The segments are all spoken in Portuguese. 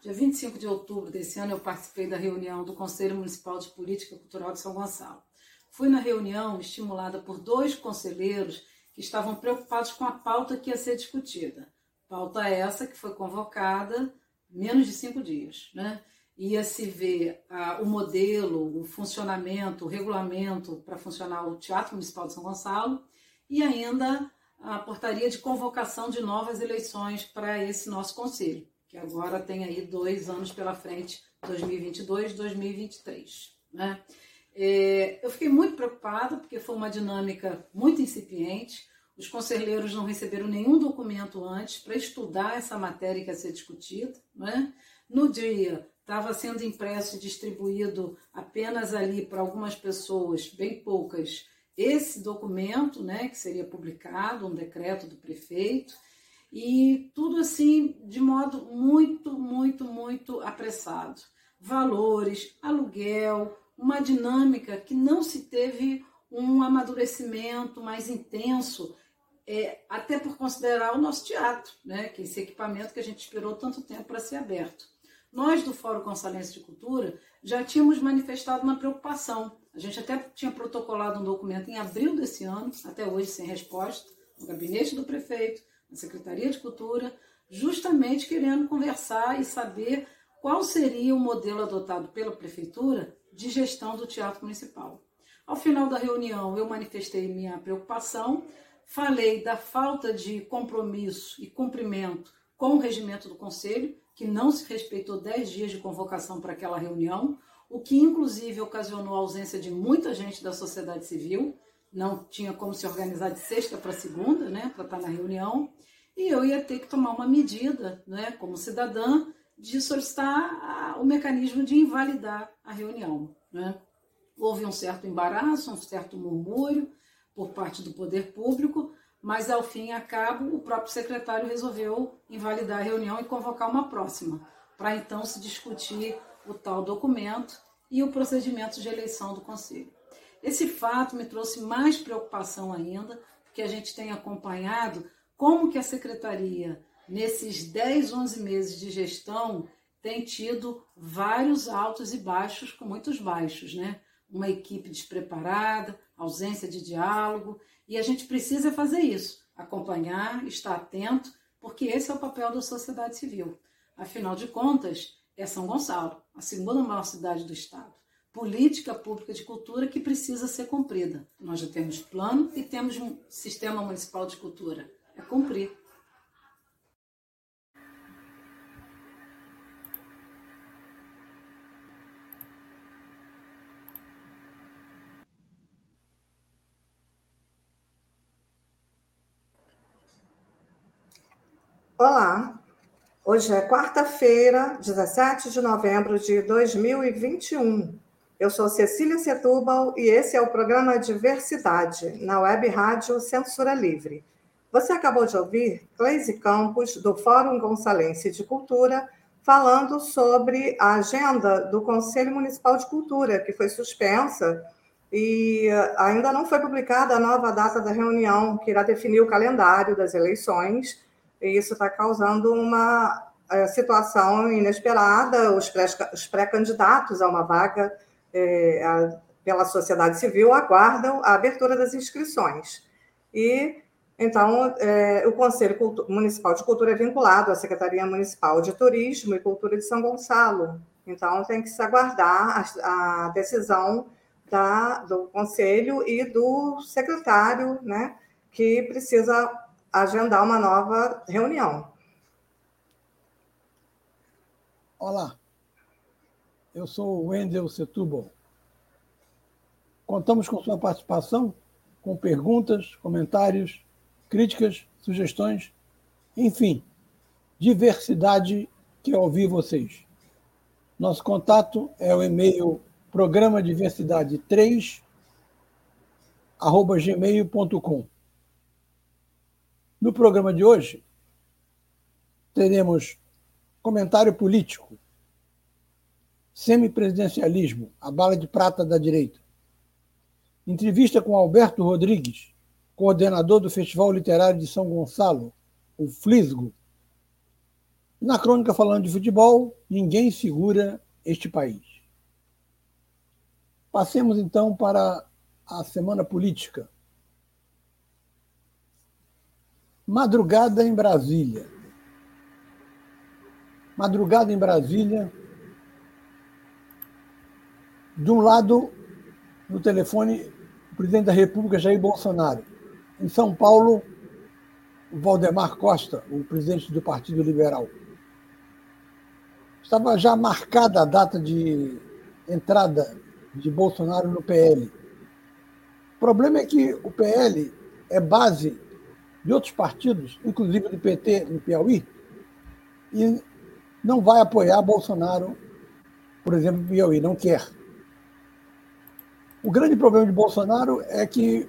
dia 25 de outubro desse ano eu participei da reunião do Conselho Municipal de Política Cultural de São Gonçalo. Fui na reunião estimulada por dois conselheiros que estavam preocupados com a pauta que ia ser discutida. Pauta essa que foi convocada menos de cinco dias, né? Ia se ver ah, o modelo, o funcionamento, o regulamento para funcionar o Teatro Municipal de São Gonçalo e ainda a portaria de convocação de novas eleições para esse nosso conselho, que agora tem aí dois anos pela frente, 2022 2023. Né? É, eu fiquei muito preocupada porque foi uma dinâmica muito incipiente. Os conselheiros não receberam nenhum documento antes para estudar essa matéria que ia ser discutida. Né? No dia, estava sendo impresso e distribuído apenas ali para algumas pessoas, bem poucas, esse documento, né, que seria publicado, um decreto do prefeito, e tudo assim de modo muito, muito, muito apressado. Valores, aluguel, uma dinâmica que não se teve um amadurecimento mais intenso, é, até por considerar o nosso teatro, né, que é esse equipamento que a gente esperou tanto tempo para ser aberto. Nós do Fórum Consalense de Cultura já tínhamos manifestado uma preocupação. A gente até tinha protocolado um documento em abril desse ano, até hoje sem resposta, no gabinete do prefeito, na Secretaria de Cultura, justamente querendo conversar e saber qual seria o modelo adotado pela prefeitura de gestão do Teatro Municipal. Ao final da reunião, eu manifestei minha preocupação, falei da falta de compromisso e cumprimento com o regimento do Conselho, que não se respeitou 10 dias de convocação para aquela reunião, o que inclusive ocasionou a ausência de muita gente da sociedade civil, não tinha como se organizar de sexta para segunda, né, para estar na reunião, e eu ia ter que tomar uma medida, né, como cidadã, de solicitar o mecanismo de invalidar a reunião. Né? Houve um certo embaraço, um certo murmúrio por parte do poder público, mas ao fim e a cabo o próprio secretário resolveu invalidar a reunião e convocar uma próxima, para então se discutir o tal documento e o procedimento de eleição do conselho. Esse fato me trouxe mais preocupação ainda, porque a gente tem acompanhado como que a secretaria nesses 10, 11 meses de gestão, tem tido vários altos e baixos, com muitos baixos, né? Uma equipe despreparada, ausência de diálogo, e a gente precisa fazer isso, acompanhar, estar atento, porque esse é o papel da sociedade civil. Afinal de contas, é São Gonçalo, a segunda maior cidade do estado. Política pública de cultura que precisa ser cumprida. Nós já temos plano e temos um sistema municipal de cultura. É cumprir. Olá, hoje é quarta-feira, 17 de novembro de 2021. Eu sou Cecília Setúbal e esse é o programa Diversidade, na web rádio Censura Livre. Você acabou de ouvir Cleise Campos, do Fórum Gonçalense de Cultura, falando sobre a agenda do Conselho Municipal de Cultura, que foi suspensa e ainda não foi publicada a nova data da reunião, que irá definir o calendário das eleições e isso está causando uma é, situação inesperada. Os pré-candidatos a uma vaga é, a, pela sociedade civil aguardam a abertura das inscrições. E então, é, o Conselho Municipal de Cultura é vinculado à Secretaria Municipal de Turismo e Cultura de São Gonçalo. Então, tem que se aguardar a, a decisão da, do Conselho e do secretário, né, que precisa agendar uma nova reunião. Olá, eu sou o Wendel Setúbal. Contamos com sua participação, com perguntas, comentários, críticas, sugestões, enfim, diversidade que ouvir vocês. Nosso contato é o e-mail programa diversidade 3 arroba gmail.com. No programa de hoje, teremos comentário político, semipresidencialismo, a bala de prata da direita, entrevista com Alberto Rodrigues, coordenador do Festival Literário de São Gonçalo, o Flisgo. Na crônica falando de futebol, ninguém segura este país. Passemos então para a semana política. Madrugada em Brasília. Madrugada em Brasília. De um lado, no telefone, o presidente da República, Jair Bolsonaro. Em São Paulo, Valdemar Costa, o presidente do Partido Liberal. Estava já marcada a data de entrada de Bolsonaro no PL. O problema é que o PL é base de outros partidos, inclusive do PT no Piauí, e não vai apoiar Bolsonaro, por exemplo, no Piauí, não quer. O grande problema de Bolsonaro é que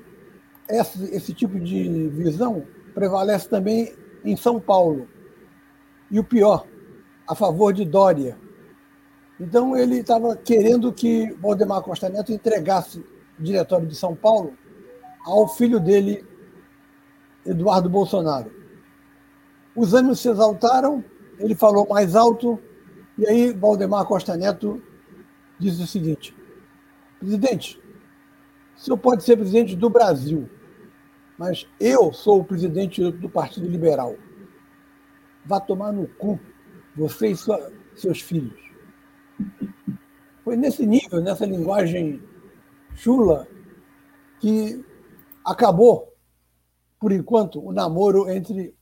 esse, esse tipo de visão prevalece também em São Paulo. E o pior, a favor de Dória. Então ele estava querendo que Valdemar Costa Neto entregasse o diretório de São Paulo ao filho dele, Eduardo Bolsonaro. Os ânimos se exaltaram, ele falou mais alto, e aí Valdemar Costa Neto disse o seguinte: presidente, o senhor pode ser presidente do Brasil, mas eu sou o presidente do Partido Liberal. Vá tomar no cu, você e sua, seus filhos. Foi nesse nível, nessa linguagem chula, que acabou por enquanto, o namoro entre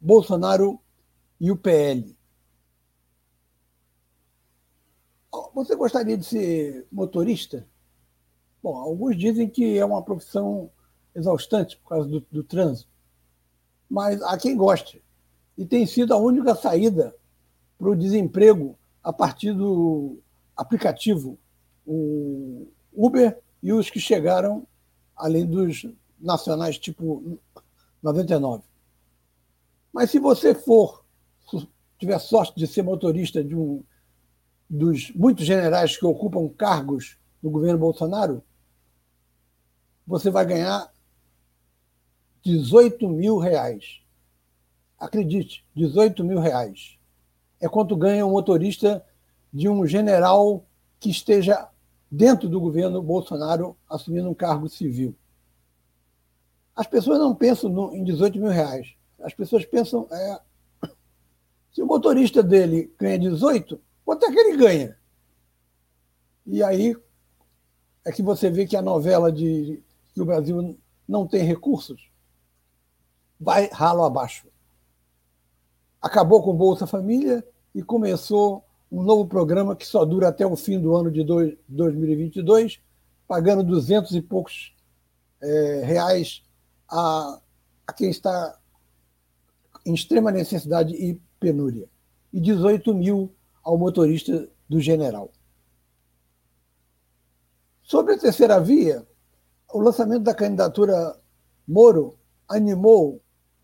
Bolsonaro e o PL. Você gostaria de ser motorista? Bom, alguns dizem que é uma profissão exaustante por causa do, do trânsito, mas há quem goste. E tem sido a única saída para o desemprego a partir do aplicativo, o Uber e os que chegaram, além dos nacionais tipo 99. Mas se você for, tiver sorte de ser motorista de um dos muitos generais que ocupam cargos no governo Bolsonaro, você vai ganhar 18 mil reais. Acredite, 18 mil reais. É quanto ganha um motorista de um general que esteja dentro do governo Bolsonaro assumindo um cargo civil. As pessoas não pensam no, em 18 mil reais. As pessoas pensam, é, se o motorista dele ganha 18, quanto é que ele ganha? E aí é que você vê que a novela de que o Brasil não tem recursos vai ralo abaixo. Acabou com Bolsa Família e começou um novo programa que só dura até o fim do ano de 2022, pagando 200 e poucos é, reais a, a quem está em extrema necessidade e penúria, e 18 mil ao motorista do general. Sobre a terceira via, o lançamento da candidatura Moro animou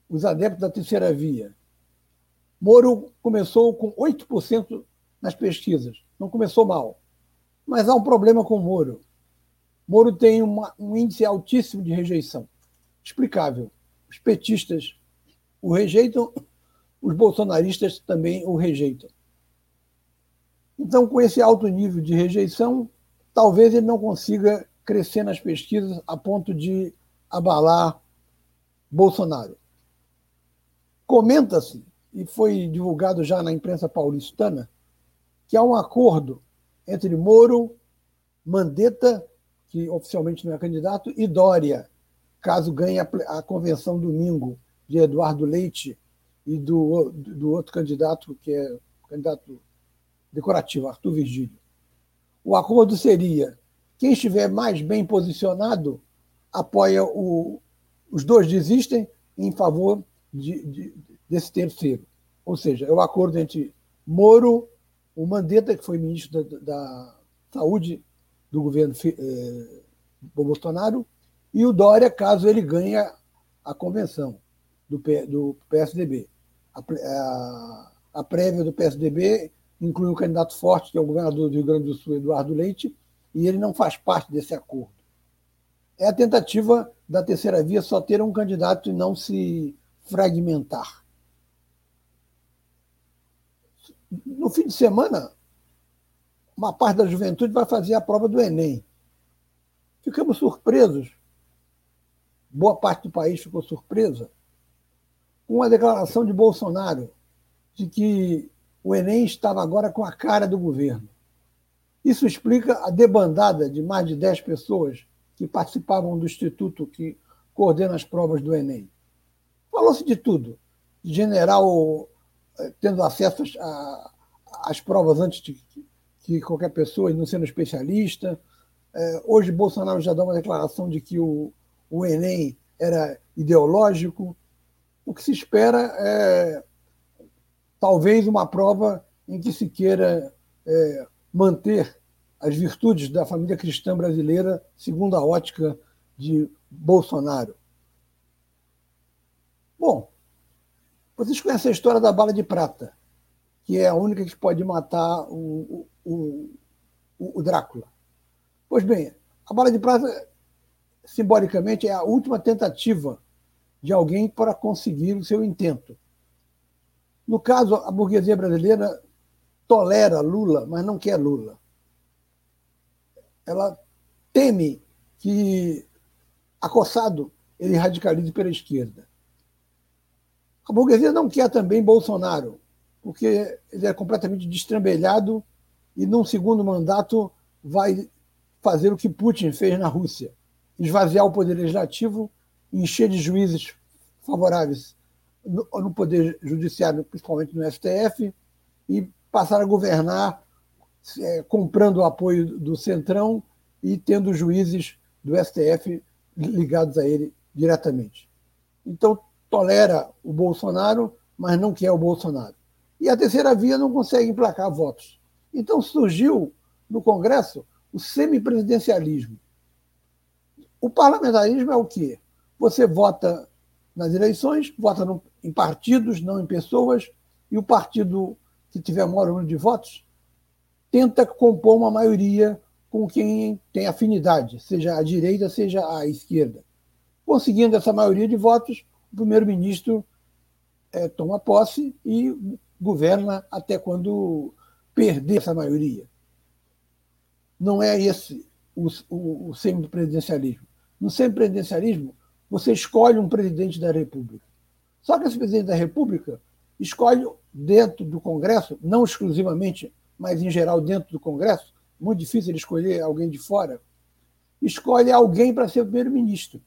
os adeptos da terceira via. Moro começou com 8% nas pesquisas, não começou mal. Mas há um problema com Moro. Moro tem uma, um índice altíssimo de rejeição explicável. Os petistas o rejeitam, os bolsonaristas também o rejeitam. Então, com esse alto nível de rejeição, talvez ele não consiga crescer nas pesquisas a ponto de abalar Bolsonaro. Comenta-se, e foi divulgado já na imprensa paulistana, que há um acordo entre Moro, Mandetta, que oficialmente não é candidato, e Dória, caso ganhe a, convenção domingo de Eduardo Leite e do, do outro candidato, que é candidato decorativo, Arthur Virgílio. O acordo seria: quem estiver mais bem posicionado apoia o. Os dois desistem em favor de, de, desse terceiro. Ou seja, é o acordo entre Moro, o Mandetta, que foi ministro da, da Saúde do governo eh, Bolsonaro, e o Dória, caso ele ganhe a convenção do, do PSDB. A, a, a, prévia do PSDB inclui um candidato forte, que é o governador do Rio Grande do Sul, Eduardo Leite, e ele não faz parte desse acordo. É a tentativa da terceira via só ter um candidato e não se fragmentar. No fim de semana, uma parte da juventude vai fazer a prova do Enem. Ficamos surpresos, boa parte do país ficou surpresa, com a declaração de Bolsonaro de que o Enem estava agora com a cara do governo. Isso explica a debandada de mais de 10 pessoas que participavam do instituto que coordena as provas do Enem. Falou-se de tudo, de general eh, tendo acesso às provas antes de que qualquer pessoa, não sendo especialista. Eh, hoje, Bolsonaro já dá uma declaração de que o, o Enem era ideológico. O que se espera é talvez uma prova em que se queira é, manter as virtudes da família cristã brasileira segundo a ótica de Bolsonaro. Bom, vocês conhecem a história da bala de prata, que é a única que pode matar o, o, o, o Drácula. Pois bem, a bala de prata, simbolicamente, é a última tentativa de alguém para conseguir o seu intento. No caso, a burguesia brasileira tolera Lula, mas não quer Lula. Ela teme que, acossado, ele radicalize pela esquerda. A burguesia não quer também Bolsonaro, porque ele é completamente destrambelhado e, num segundo mandato, vai fazer o que Putin fez na Rússia: esvaziar o poder legislativo, encher de juízes favoráveis no, no Poder Judiciário, principalmente no STF, e passar a governar é, comprando o apoio do Centrão e tendo juízes do STF ligados a ele diretamente. Então, tolera o Bolsonaro, mas não quer o Bolsonaro. E a terceira via não consegue emplacar votos. Então surgiu no Congresso o semipresidencialismo. O parlamentarismo é o quê? Você vota nas eleições, vota no, em partidos, não em pessoas, e o partido que tiver maior número de votos tenta compor uma maioria com quem tem afinidade, seja a direita, seja a esquerda. Conseguindo essa maioria de votos, o primeiro-ministro é, toma posse e governa até quando perder essa maioria. Não é esse o, o, o semipresidencialismo. No semipresidencialismo, você escolhe um presidente da República. Só que esse presidente da República escolhe dentro do Congresso, não exclusivamente, mas em geral dentro do Congresso, muito difícil ele escolher alguém de fora, escolhe alguém para ser primeiro-ministro.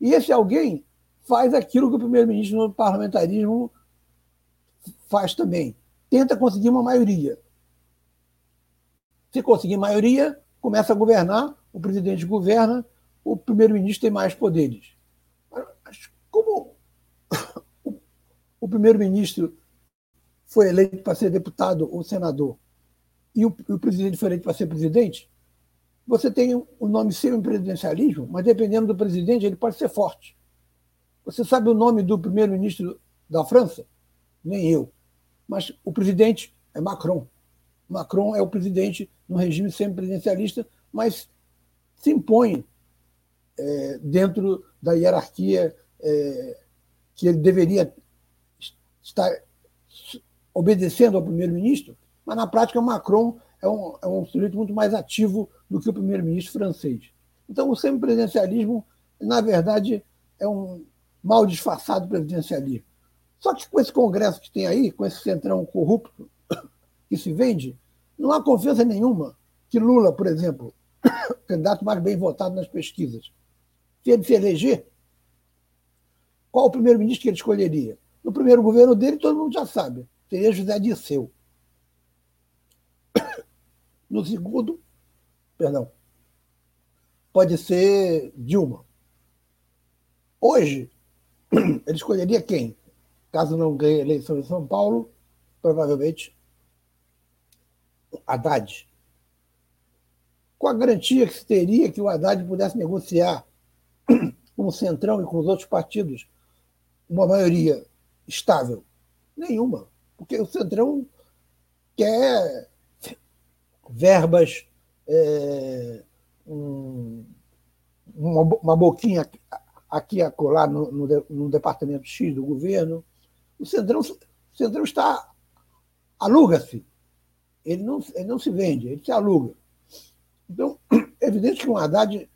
E esse alguém faz aquilo que o primeiro-ministro no parlamentarismo faz também. Tenta conseguir uma maioria. Se conseguir maioria, começa a governar, o presidente governa, o primeiro-ministro tem mais poderes. Como o primeiro-ministro foi eleito para ser deputado ou senador e o, o presidente foi eleito para ser presidente, você tem o nome semi-presidencialismo, mas dependendo do presidente, ele pode ser forte. Você sabe o nome do primeiro-ministro da França? Nem eu. Mas o presidente é Macron. Macron é o presidente no regime semi-presidencialista, mas se impõe é, dentro da hierarquia é, que ele deveria estar obedecendo ao primeiro-ministro, mas na prática Macron é um, é um sujeito muito mais ativo do que o primeiro-ministro francês. Então o semipresidencialismo, na verdade, é um mal disfarçado presidencialismo. Só que com esse Congresso que tem aí, com esse centrão corrupto que se vende, não há confiança nenhuma que Lula, por exemplo, candidato mais bem votado nas pesquisas, se ele se eleger, qual o primeiro-ministro que ele escolheria? No primeiro governo dele, todo mundo já sabe, seria José Dirceu. No segundo, perdão, pode ser Dilma. Hoje, ele escolheria quem? caso não ganhe a eleição em São Paulo, provavelmente Haddad. Com a garantia que se teria que o Haddad pudesse negociar com o Centrão e com os outros partidos uma maioria estável? Nenhuma. Porque o Centrão quer verbas, é, um, uma, uma, boquinha aqui a colar no, no, no, departamento X do governo. O Centrão, o Centrão está. aluga-se. Ele não, ele não se vende, ele se aluga. Então, é evidente que um Haddad,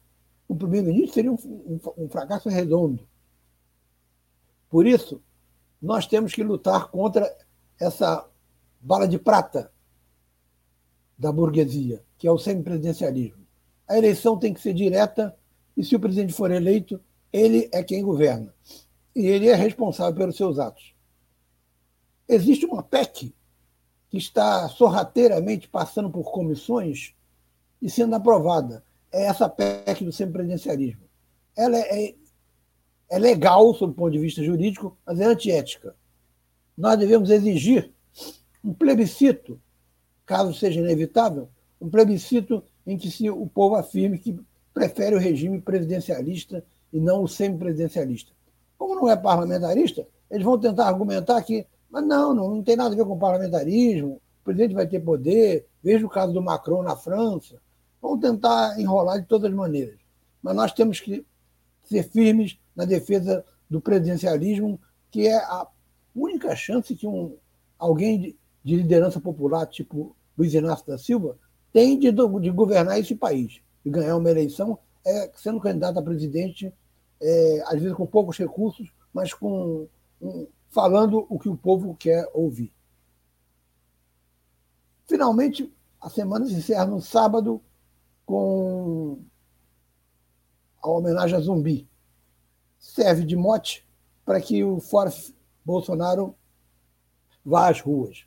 o primeiro-ministro, seria um, um, um fracasso redondo. Por isso, nós temos que lutar contra essa bala de prata da burguesia, que é o semipresidencialismo. A eleição tem que ser direta e, se o presidente for eleito, ele é quem governa. E ele é responsável pelos seus atos. Existe uma PEC que está sorrateiramente passando por comissões e sendo aprovada. É essa PEC do semipresidencialismo. Ela é, é, legal, sob o ponto de vista jurídico, mas é antiética. Nós devemos exigir um plebiscito caso seja inevitável, um plebiscito em que se o povo afirme que prefere o regime presidencialista e não o semipresidencialista. Como não é parlamentarista, eles vão tentar argumentar que, mas não, não, não tem nada a ver com parlamentarismo, o presidente vai ter poder, veja o caso do Macron na França. Vão tentar enrolar de todas as maneiras. Mas nós temos que ser firmes na defesa do presidencialismo, que é a única chance que um, alguém de liderança popular, tipo Luiz Inácio da Silva, tem de, de governar esse país, de ganhar uma eleição, é, sendo candidato a presidente, é, às vezes com poucos recursos, mas com um, falando o que o povo quer ouvir. Finalmente, a semana se encerra no sábado com a homenagem a Zumbi. Serve de mote para que o Fora Bolsonaro vá às ruas.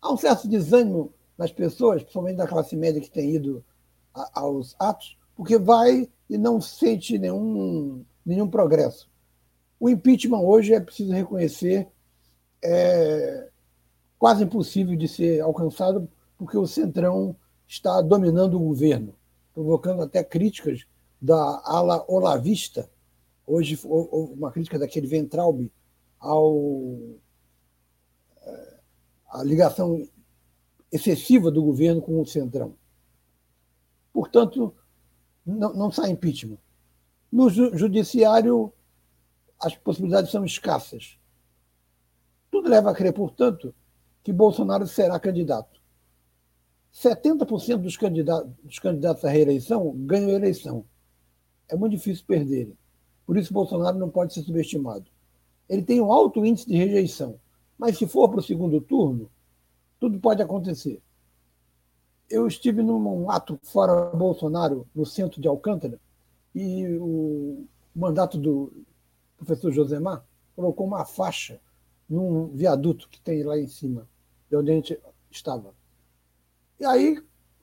Há um certo desânimo nas pessoas, principalmente da classe média que tem ido a, aos atos, porque vai e não sente nenhum, nenhum progresso. O impeachment hoje é preciso reconhecer é quase impossível de ser alcançado porque o Centrão está dominando o governo, provocando até críticas da ala olavista. Hoje, uma crítica daquele Ventralbe ao a ligação excessiva do governo com o Centrão. Portanto, não, não sai impeachment. No judiciário, as possibilidades são escassas. Tudo leva a crer, portanto, que Bolsonaro será candidato. 70% dos candidatos, dos candidatos à reeleição ganham a eleição. É muito difícil perderem. Por isso, Bolsonaro não pode ser subestimado. Ele tem um alto índice de rejeição. Mas se for para o segundo turno, tudo pode acontecer. Eu estive num ato fora Bolsonaro, no centro de Alcântara, e o mandato do professor Josemar colocou uma faixa num viaduto que tem lá em cima, de onde a gente estava. E aí,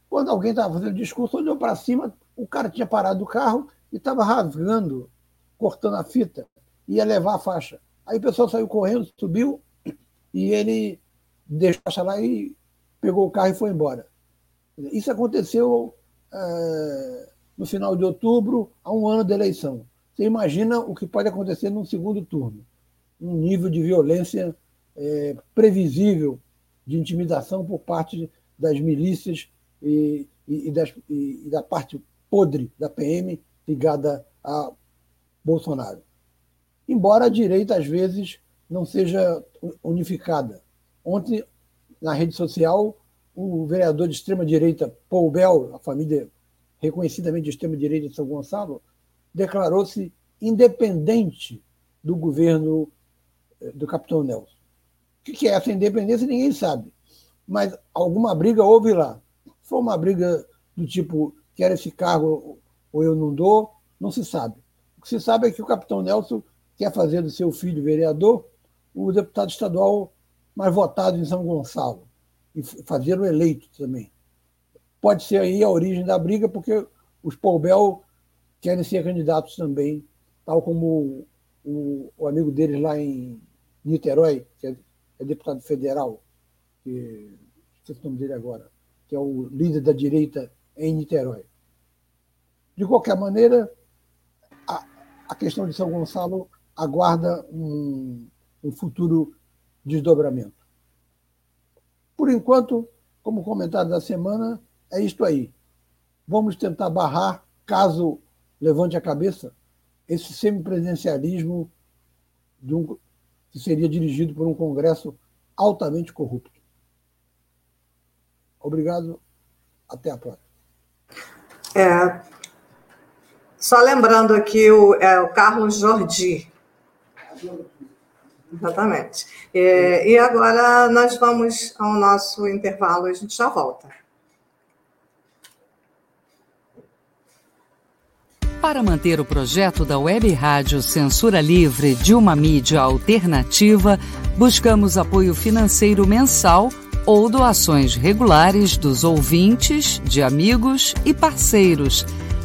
quando alguém estava fazendo discurso, olhou para cima, o cara tinha parado o carro e estava rasgando, cortando a fita, ia levar a faixa. Aí o pessoal saiu correndo, subiu, e ele deixou a lá e pegou o carro e foi embora. Isso aconteceu é, no final de outubro, a um ano da eleição. Você imagina o que pode acontecer num segundo turno. Um nível de violência é, previsível, de intimidação por parte das milícias e, e, e, das, e, da parte podre da PM ligada a Bolsonaro. Embora a direita, às vezes, não seja unificada. Ontem, na rede social, o vereador de extrema-direita, Paul Bell, a família reconhecidamente de extrema-direita de São Gonçalo, declarou-se independente do governo eh, do capitão Nelson. O que é essa independência, ninguém sabe. Mas alguma briga houve lá. Foi uma briga do tipo, quer esse cargo ou eu não dou, não se sabe. O que se sabe é que o capitão Nelson quer fazer do seu filho vereador o deputado estadual mais votado em São Gonçalo e fazer eleito também. Pode ser aí a origem da briga, porque os Paubel querem ser candidatos também, tal como o, o amigo deles lá em Niterói, que é, é deputado federal, que esqueci o nome dele agora, que é o líder da direita em Niterói. De qualquer maneira, a, a questão de São Gonçalo aguarda um, um futuro desdobramento. Por enquanto, como comentário da semana, é isto aí. Vamos tentar barrar, caso levante a cabeça, esse semipresidencialismo de um, que seria dirigido por um Congresso altamente corrupto. Obrigado. Até a próxima. É, só lembrando aqui o, é, o Carlos Jordi. Exatamente. É, e agora nós vamos ao nosso intervalo e a gente já volta. Para manter o projeto da Web Rádio Censura Livre de uma mídia alternativa, buscamos apoio financeiro mensal ou doações regulares dos ouvintes, de amigos e parceiros,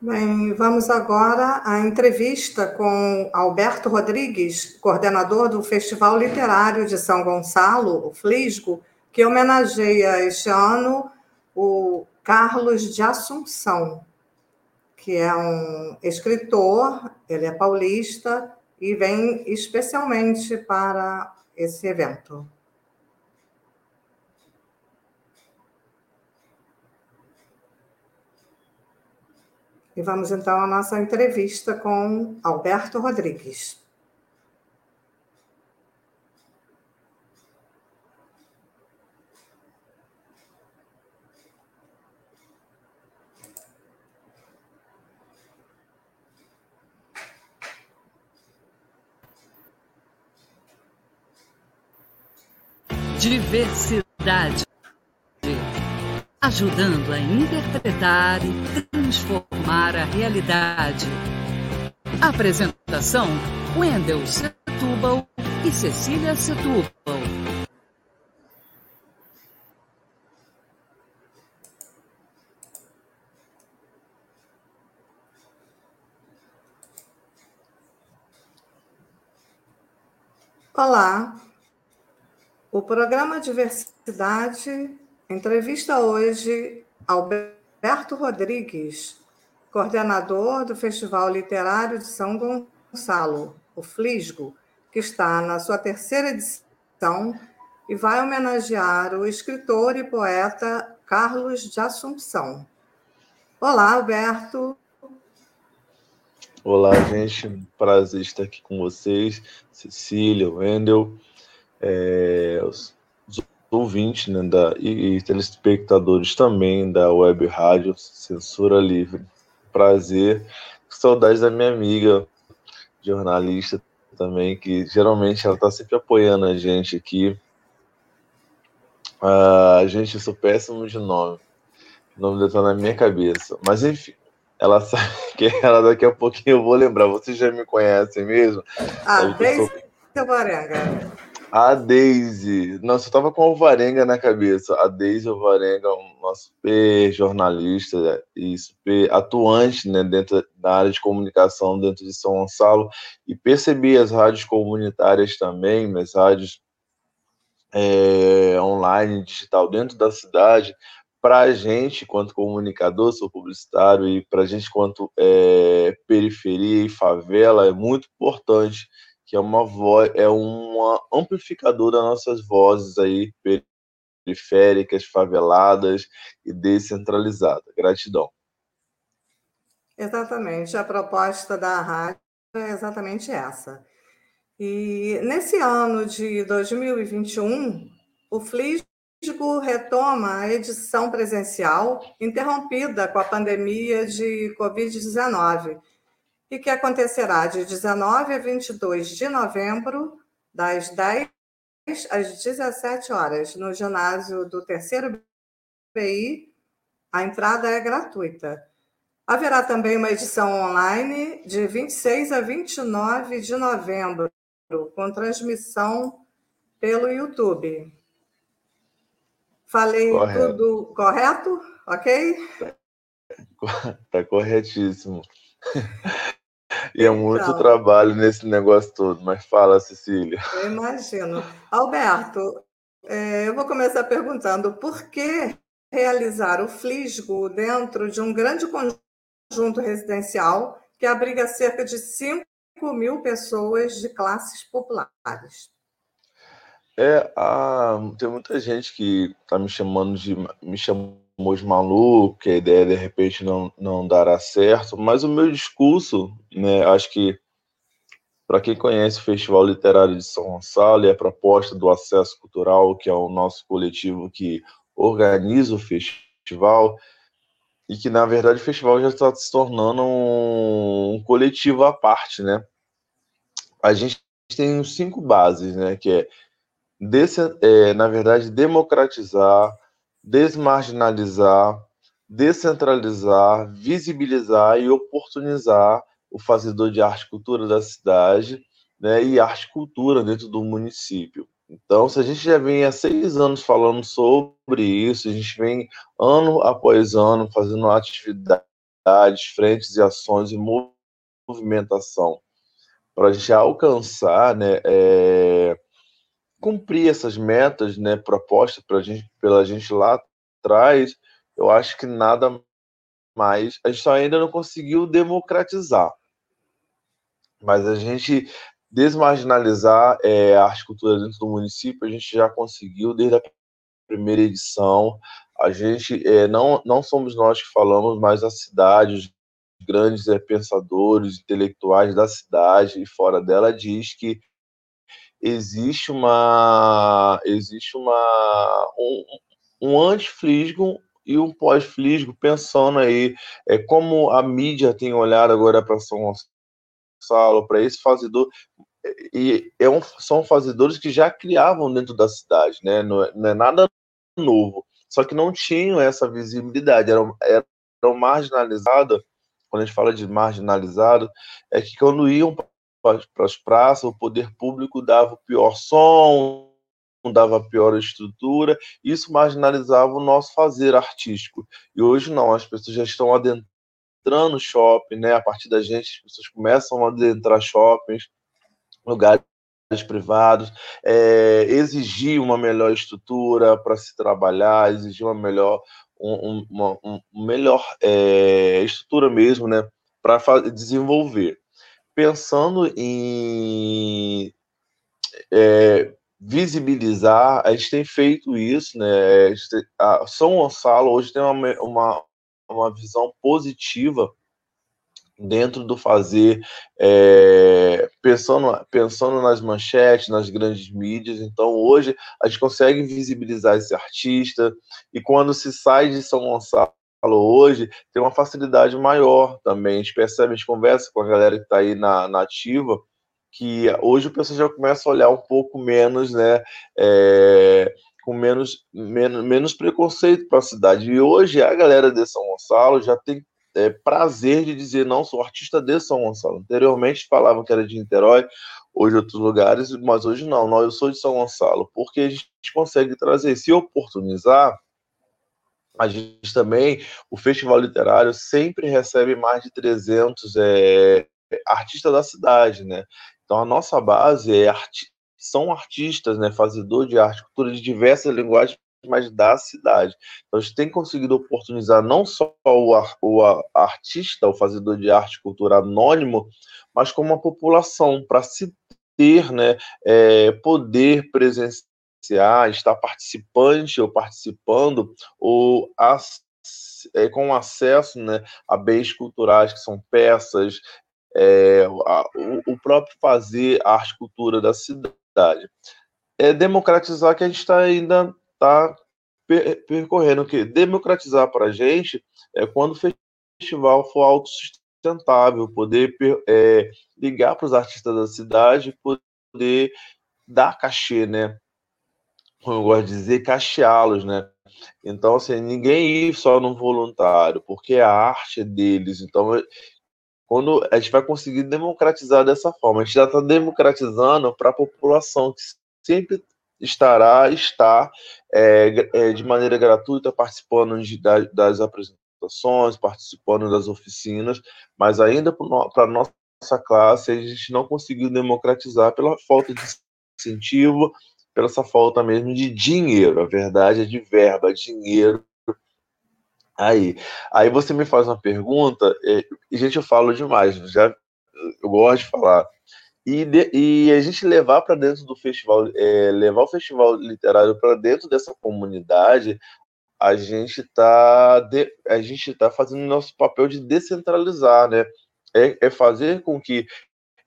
Bem, vamos agora à entrevista com Alberto Rodrigues, coordenador do Festival Literário de São Gonçalo, o Flisgo, que homenageia este ano o Carlos de Assunção que é um escritor, ele é paulista e vem especialmente para esse evento. E vamos então à nossa entrevista com Alberto Rodrigues. Diversidade. Ajudando a interpretar e transformar a realidade. Apresentação: Wendel Setúbal e Cecília Setúbal. Olá, o programa Diversidade entrevista hoje Alberto Rodrigues, coordenador do Festival Literário de São Gonçalo, o Flisgo, que está na sua terceira edição e vai homenagear o escritor e poeta Carlos de Assunção. Olá, Alberto. Olá, gente. Prazer estar aqui com vocês. Cecília, Wendel é, ouvintes né, da, e, e, telespectadores também da Web Rádio Censura Livre. Prazer. Saudades da minha amiga, jornalista também, que geralmente ela está sempre apoiando a gente aqui. Ah, gente, eu sou péssimo de nome. O nome dela está na minha cabeça. Mas enfim, ela sabe que ela daqui a pouquinho eu vou lembrar. Vocês já me conhecem mesmo? Ah, desde sou... Tabaranga. A Daisy. Nossa, eu tava com Alvarenga na cabeça. A Daisy Alvarenga é uma super jornalista e atuante né, dentro da área de comunicação dentro de São Gonçalo. E percebi as rádios comunitárias também, as rádios é, online, digital dentro da cidade. Para a gente, quanto comunicador, sou publicitário, e para a gente, quanto é, periferia e favela, é muito importante que é uma voz, é uma amplificadora das nossas vozes aí periféricas, faveladas e descentralizadas. Gratidão. Exatamente, a proposta da rádio é exatamente essa. E nesse ano de 2021, o Flisgo retoma a edição presencial, interrompida com a pandemia de Covid-19, e que acontecerá de 19 a 22 de novembro, das 10 às 17 horas, no ginásio do terceiro BI. A entrada é gratuita. Haverá também uma edição online de 26 a 29 de novembro, com transmissão pelo YouTube. Falei correto. tudo correto? Ok? Está corretíssimo. E é muito então, trabalho nesse negócio todo, mas fala, Cecília. Eu imagino. Alberto, é, eu vou começar perguntando por que realizar o Flisgo dentro de um grande conjunto residencial que abriga cerca de 5 mil pessoas de classes populares? É, ah, tem muita gente que está me chamando de me chamou de maluco, que a ideia de repente não, não dará certo, mas o meu discurso, né, acho que para quem conhece o Festival Literário de São Gonçalo e a proposta do acesso cultural, que é o nosso coletivo que organiza o festival, e que na verdade o festival já está se tornando um, um coletivo à parte, né? A gente tem cinco bases, né? Que é, desse, é na verdade, democratizar, desmarginalizar, descentralizar, visibilizar e oportunizar o fazedor de arte e cultura da cidade né, e arte e cultura dentro do município. Então, se a gente já vem há seis anos falando sobre isso, a gente vem ano após ano fazendo atividades, frentes e ações e movimentação para gente alcançar, né, é, cumprir essas metas, né, propostas pra gente, pela gente lá atrás, eu acho que nada mais, a gente só ainda não conseguiu democratizar. Mas a gente desmarginalizar é, a arte cultura dentro do município, a gente já conseguiu desde a primeira edição. A gente é, não, não somos nós que falamos, mas a cidade, os grandes é, pensadores, intelectuais da cidade e fora dela diz que existe uma existe uma um, um anti-flisgo e um pós-flisgo pensando aí é como a mídia tem olhado agora para São Gonçalo, para esse fazedor e é um, são fazedores que já criavam dentro da cidade, né? Não é, não é nada novo, só que não tinham essa visibilidade, eram, eram marginalizados. Quando a gente fala de marginalizado, é que quando iam para as praças, o poder público dava o pior som, dava a pior estrutura, isso marginalizava o nosso fazer artístico. E hoje não, as pessoas já estão adentrando shopping, né? A partir da gente, as pessoas começam a adentrar shoppings, lugares privados, é, exigir uma melhor estrutura para se trabalhar, exigir uma melhor, um, uma um melhor é, estrutura mesmo, né, para desenvolver pensando em é, visibilizar, a gente tem feito isso, né? A São Gonçalo hoje tem uma, uma, uma visão positiva dentro do fazer, é, pensando, pensando nas manchetes, nas grandes mídias. Então, hoje, a gente consegue visibilizar esse artista, e quando se sai de São Gonçalo falou hoje, tem uma facilidade maior também. A gente percebe, a gente conversa com a galera que está aí na, na ativa, que hoje o pessoal já começa a olhar um pouco menos, né? É, com menos, menos, menos preconceito para a cidade. E hoje a galera de São Gonçalo já tem é, prazer de dizer, não, sou artista de São Gonçalo. Anteriormente falavam que era de Niterói, hoje outros lugares, mas hoje não, não, eu sou de São Gonçalo, porque a gente consegue trazer, se oportunizar, a gente também, o Festival Literário sempre recebe mais de 300 é, artistas da cidade, né? Então a nossa base é arti são artistas, né, fazedor de arte, cultura de diversas linguagens, mas da cidade. Então a gente tem conseguido oportunizar não só o, o artista, o fazedor de arte, cultura anônimo, mas como a população para se ter né, é, poder presenciar, estar participante ou participando, ou as, é, com acesso né, a bens culturais, que são peças, é, a, o, o, próprio fazer a arte cultura da cidade. É democratizar que a gente está ainda está per, percorrendo, que democratizar para a gente é quando o festival for autossustentável, poder é, ligar para os artistas da cidade, poder dar cachê, né? Como eu gosto de dizer, cacheá-los, né? Então, assim, ninguém ir só no voluntário, porque a arte é deles. Então, quando a gente vai conseguir democratizar dessa forma, a gente já está democratizando para a população que sempre estará, está é, é, de maneira gratuita participando de, das apresentações, participando das oficinas, mas ainda para nossa classe a gente não conseguiu democratizar pela falta de incentivo, pela essa falta mesmo de dinheiro. A verdade é de verba, dinheiro Aí, aí você me faz uma pergunta, e, e gente, eu falo demais, já eu gosto de falar. E, de, e a gente levar para dentro do festival, é, levar o festival literário para dentro dessa comunidade, a gente está a gente tá fazendo nosso papel de descentralizar, né? É, é fazer com que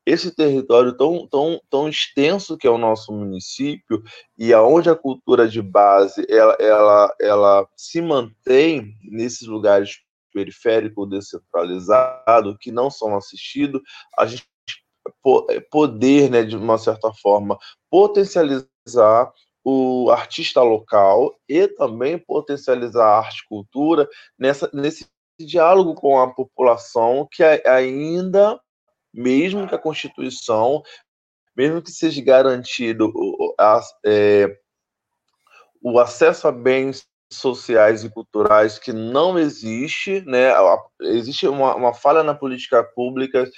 esse território tão, tão, tão extenso que é o nosso município e aonde a cultura de base ela, ela, ela se mantém nesses lugares periféricos descentralizados que não são assistidos, a gente é, poder, né, de uma certa forma, potencializar o artista local e também potencializar a arte e cultura nessa, nesse diálogo com a população que ainda mesmo que a Constituição, mesmo que seja garantido o, a, é, o acesso a bens sociais e culturais que não existe, né? Existe uma, uma falha na política pública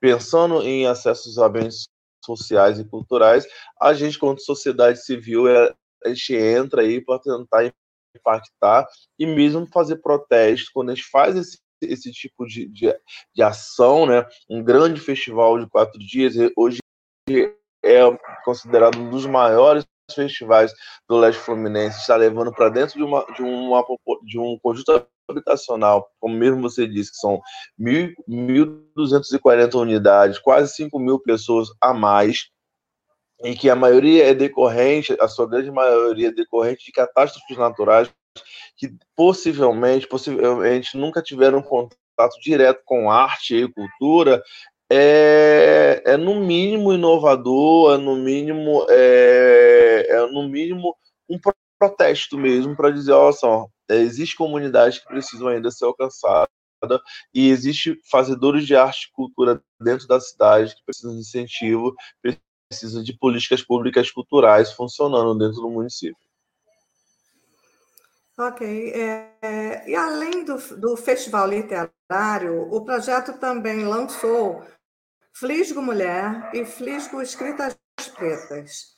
pensando em acessos a bens sociais e culturais. A gente, como sociedade civil, é, a gente entra aí para tentar impactar e mesmo fazer protesto quando a gente faz esse esse tipo de, de, de ação, né? Um grande festival de quatro dias, hoje é considerado um dos maiores festivais do leste fluminense, está levando para dentro de, uma, de, uma, de um conjunto habitacional, como mesmo você disse, que são 1.240 unidades, quase 5 mil pessoas a mais, e que a maioria é decorrente, a sua grande maioria é decorrente de catástrofes naturais que possivelmente, possivelmente nunca tiveram contato direto com arte e cultura, é, é no mínimo inovador, é no mínimo, é, é no mínimo um protesto mesmo para dizer, olha só, é, existe comunidades que precisam ainda ser alcançadas e existe fazedores de arte e cultura dentro da cidade que precisam de incentivo, precisam de políticas públicas culturais funcionando dentro do município. Ok. É, e além do, do festival literário, o projeto também lançou Flisgo Mulher e Flisgo Escritas Pretas.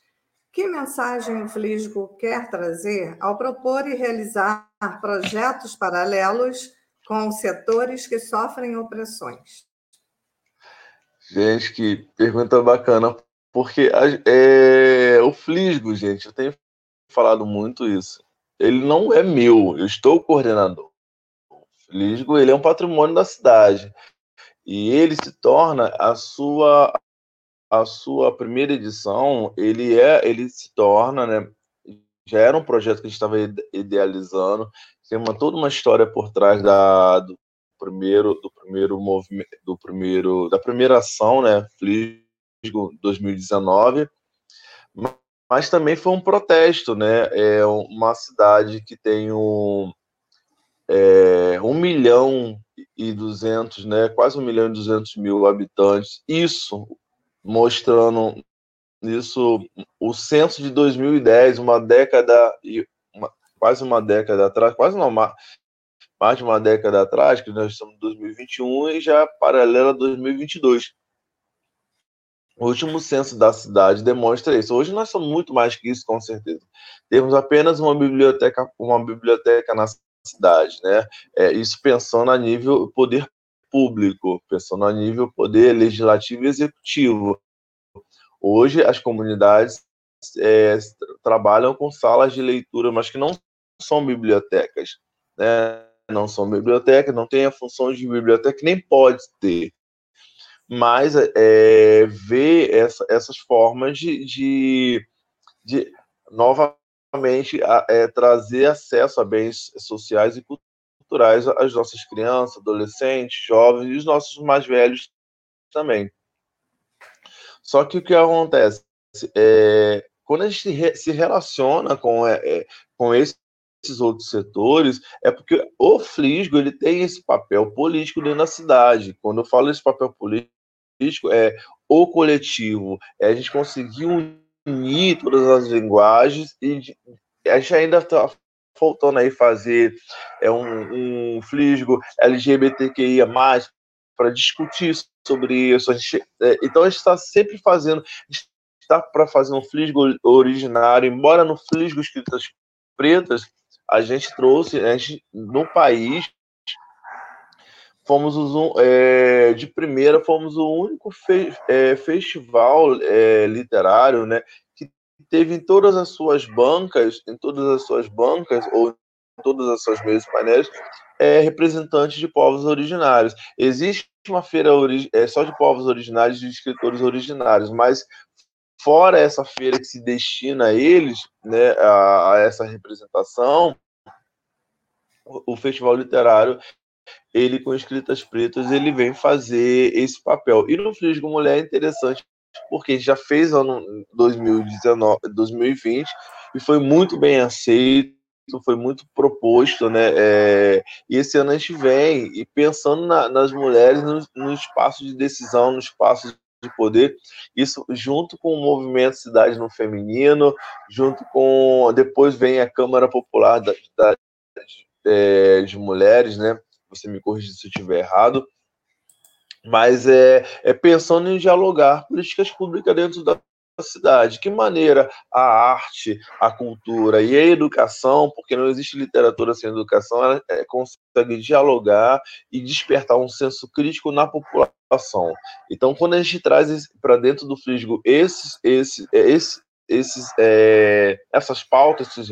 Que mensagem o Flisgo quer trazer ao propor e realizar projetos paralelos com setores que sofrem opressões? Gente, que pergunta bacana, porque é, o Flisgo, gente, eu tenho falado muito isso ele não é meu, eu estou coordenador. O Lisgo, ele é um patrimônio da cidade. E ele se torna a sua a sua primeira edição, ele é, ele se torna, né, já era um projeto que a gente estava idealizando, tem uma toda uma história por trás da do primeiro do primeiro movimento, do primeiro da primeira ação, né, Flisgo 2019 mas também foi um protesto, né? É uma cidade que tem um, é, 1 milhão e 200, né? Quase 1 milhão e 200 mil habitantes. Isso mostrando isso o censo de 2010, uma década e uma, quase uma década atrás, quase não, mais, mais de uma década atrás, que nós estamos em 2021 e já paralela a 2022. O último censo da cidade demonstra isso. Hoje nós somos muito mais que isso, com certeza. Temos apenas uma biblioteca, uma biblioteca na cidade, né? É, isso pensando a nível poder público, pensando a nível poder legislativo e executivo. Hoje, as comunidades é, trabalham com salas de leitura, mas que não são bibliotecas, né? Não são bibliotecas, não tem a função de biblioteca, nem pode ter. Mas é, ver essa, essas formas de, de, de novamente é, trazer acesso a bens sociais e culturais às nossas crianças, adolescentes, jovens e os nossos mais velhos também. Só que o que acontece? É, quando a gente re, se relaciona com, é, é com esses outros setores, é porque o Flisgo ele tem esse papel político dentro da cidade. Quando eu falo esse papel político, é o coletivo, é a gente conseguir unir todas as linguagens e a gente ainda está faltando aí fazer é um, um Flisgo LGBTQIA+, para discutir sobre isso. A gente, é, então a gente está sempre fazendo, está para fazer um flisgo originário, embora no flisgo escritas pretas, a gente trouxe, a gente, no país, fomos os, é, de primeira, fomos o único fe, é, festival é, literário, né, que teve em todas as suas bancas, em todas as suas bancas, ou em todas as suas mesas painéis, é, representantes de povos originários. Existe uma feira é, só de povos originários, de escritores originários, mas fora essa feira que se destina a eles, né, a, a essa representação, o, o, Festival Literário, ele com escritas pretas, ele vem fazer esse papel. E no Frisgo Mulher é interessante, porque já fez ano 2019, 2020 e foi muito bem aceito, foi muito proposto, né? É, e esse ano a gente vem e pensando na, nas mulheres no, no espaço de decisão, no espaço de poder, isso junto com o movimento Cidade no Feminino, junto com. Depois vem a Câmara Popular das, das, é, de Mulheres, né? Você me corrige se eu estiver errado. Mas é, é pensando em dialogar políticas públicas dentro da cidade. Que maneira a arte, a cultura e a educação, porque não existe literatura sem educação, ela é, consegue dialogar e despertar um senso crítico na população. Então, quando a gente traz para dentro do Frisgo esses, esses, é, esses, esses é, essas pautas, esses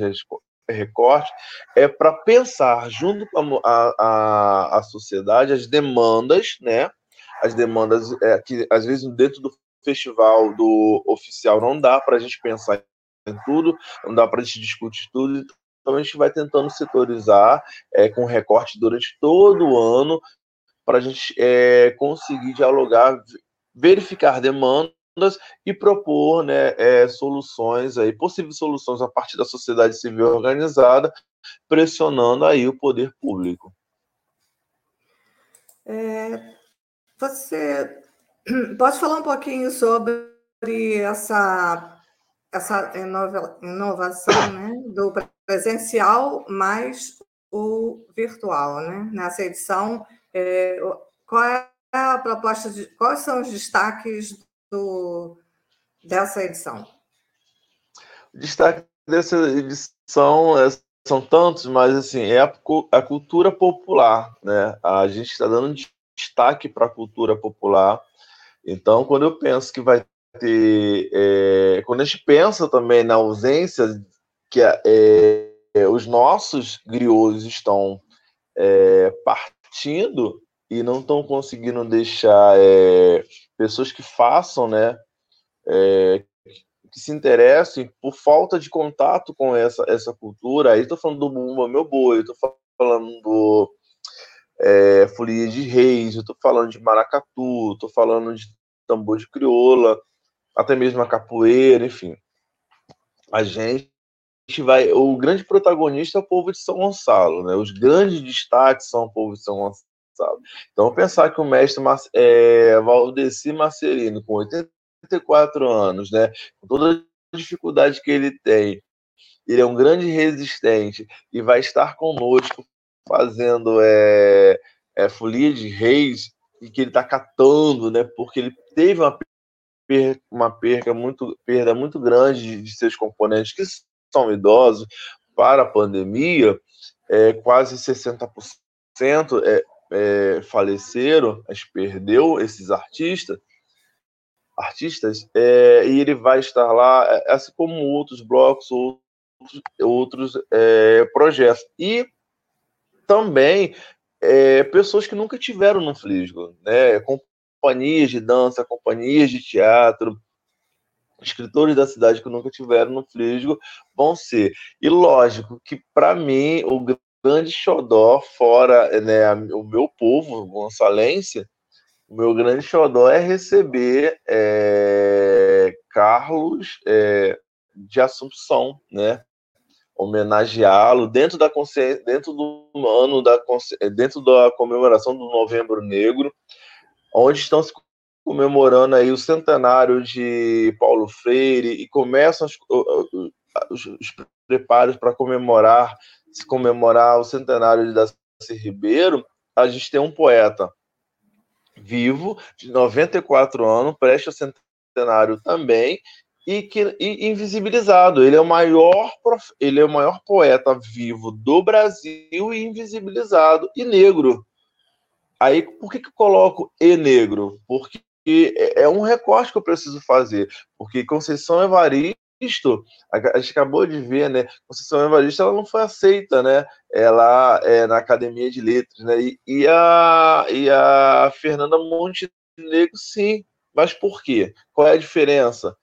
recortes, é para pensar junto com a, a, a sociedade as demandas, né? As demandas é, que às vezes dentro do festival do oficial não dá para a gente pensar em tudo, não dá para a gente discutir tudo, então a gente vai tentando setorizar é, com recorte durante todo o ano para a gente é, conseguir dialogar, verificar demandas e propor né, é, soluções aí, possíveis soluções a partir da sociedade civil organizada, pressionando aí o poder público. É, você Pode falar um pouquinho sobre essa, essa inovação né, do presencial mais o virtual, né? Nessa edição, é, qual é a proposta de quais são os destaques do, dessa edição? O destaque dessa edição é, são tantos, mas assim é a, a cultura popular, né? A gente está dando destaque para a cultura popular então, quando eu penso que vai ter. É, quando a gente pensa também na ausência que é, é, os nossos griots estão é, partindo e não estão conseguindo deixar é, pessoas que façam, né? É, que se interessem por falta de contato com essa, essa cultura. Aí estou falando do Bumba Meu Boi, estou falando do é, Folia de Reis, estou falando de maracatu, estou falando de tambor de crioula, até mesmo a capoeira, enfim. A gente vai. O grande protagonista é o povo de São Gonçalo, né? Os grandes destaques são o povo de São Gonçalo. Então, pensar que o mestre é, Valdeci Marcelino, com 84 anos, né? Com toda a dificuldade que ele tem, ele é um grande resistente e vai estar conosco fazendo é, é, folia de reis e que ele está catando, né? Porque ele teve uma perca, uma perca muito, perda muito grande de seus componentes que são idosos para a pandemia, é, quase 60% é, é, faleceram, mas perdeu esses artistas. artistas, é, e ele vai estar lá, é, assim como outros blocos, outros, outros é, projetos. E também é, pessoas que nunca tiveram no Flisgo, né? companhias de dança, companhias de teatro, escritores da cidade que nunca tiveram no Flisgo vão ser. E lógico que, para mim, o grande xodó, fora né, o meu povo gonçalense, o meu grande xodó é receber é, Carlos é, de Assumpção, né? homenageá-lo dentro da dentro do ano da dentro da comemoração do Novembro Negro, onde estão se comemorando aí o centenário de Paulo Freire e começam os, os preparos para comemorar se comemorar o centenário de Darcy Ribeiro, a gente tem um poeta vivo de 94 anos, presta centenário também e que e invisibilizado. Ele é o maior ele é o maior poeta vivo do Brasil e invisibilizado e negro. Aí por que que coloco e negro? Porque é, é um recorte que eu preciso fazer, porque Conceição Evaristo a gente acabou de ver, né? Conceição Evaristo ela não foi aceita, né? Ela é na Academia de Letras, né? E, e a, e a Fernanda Montenegro, sim. Mas por quê? Qual é a diferença?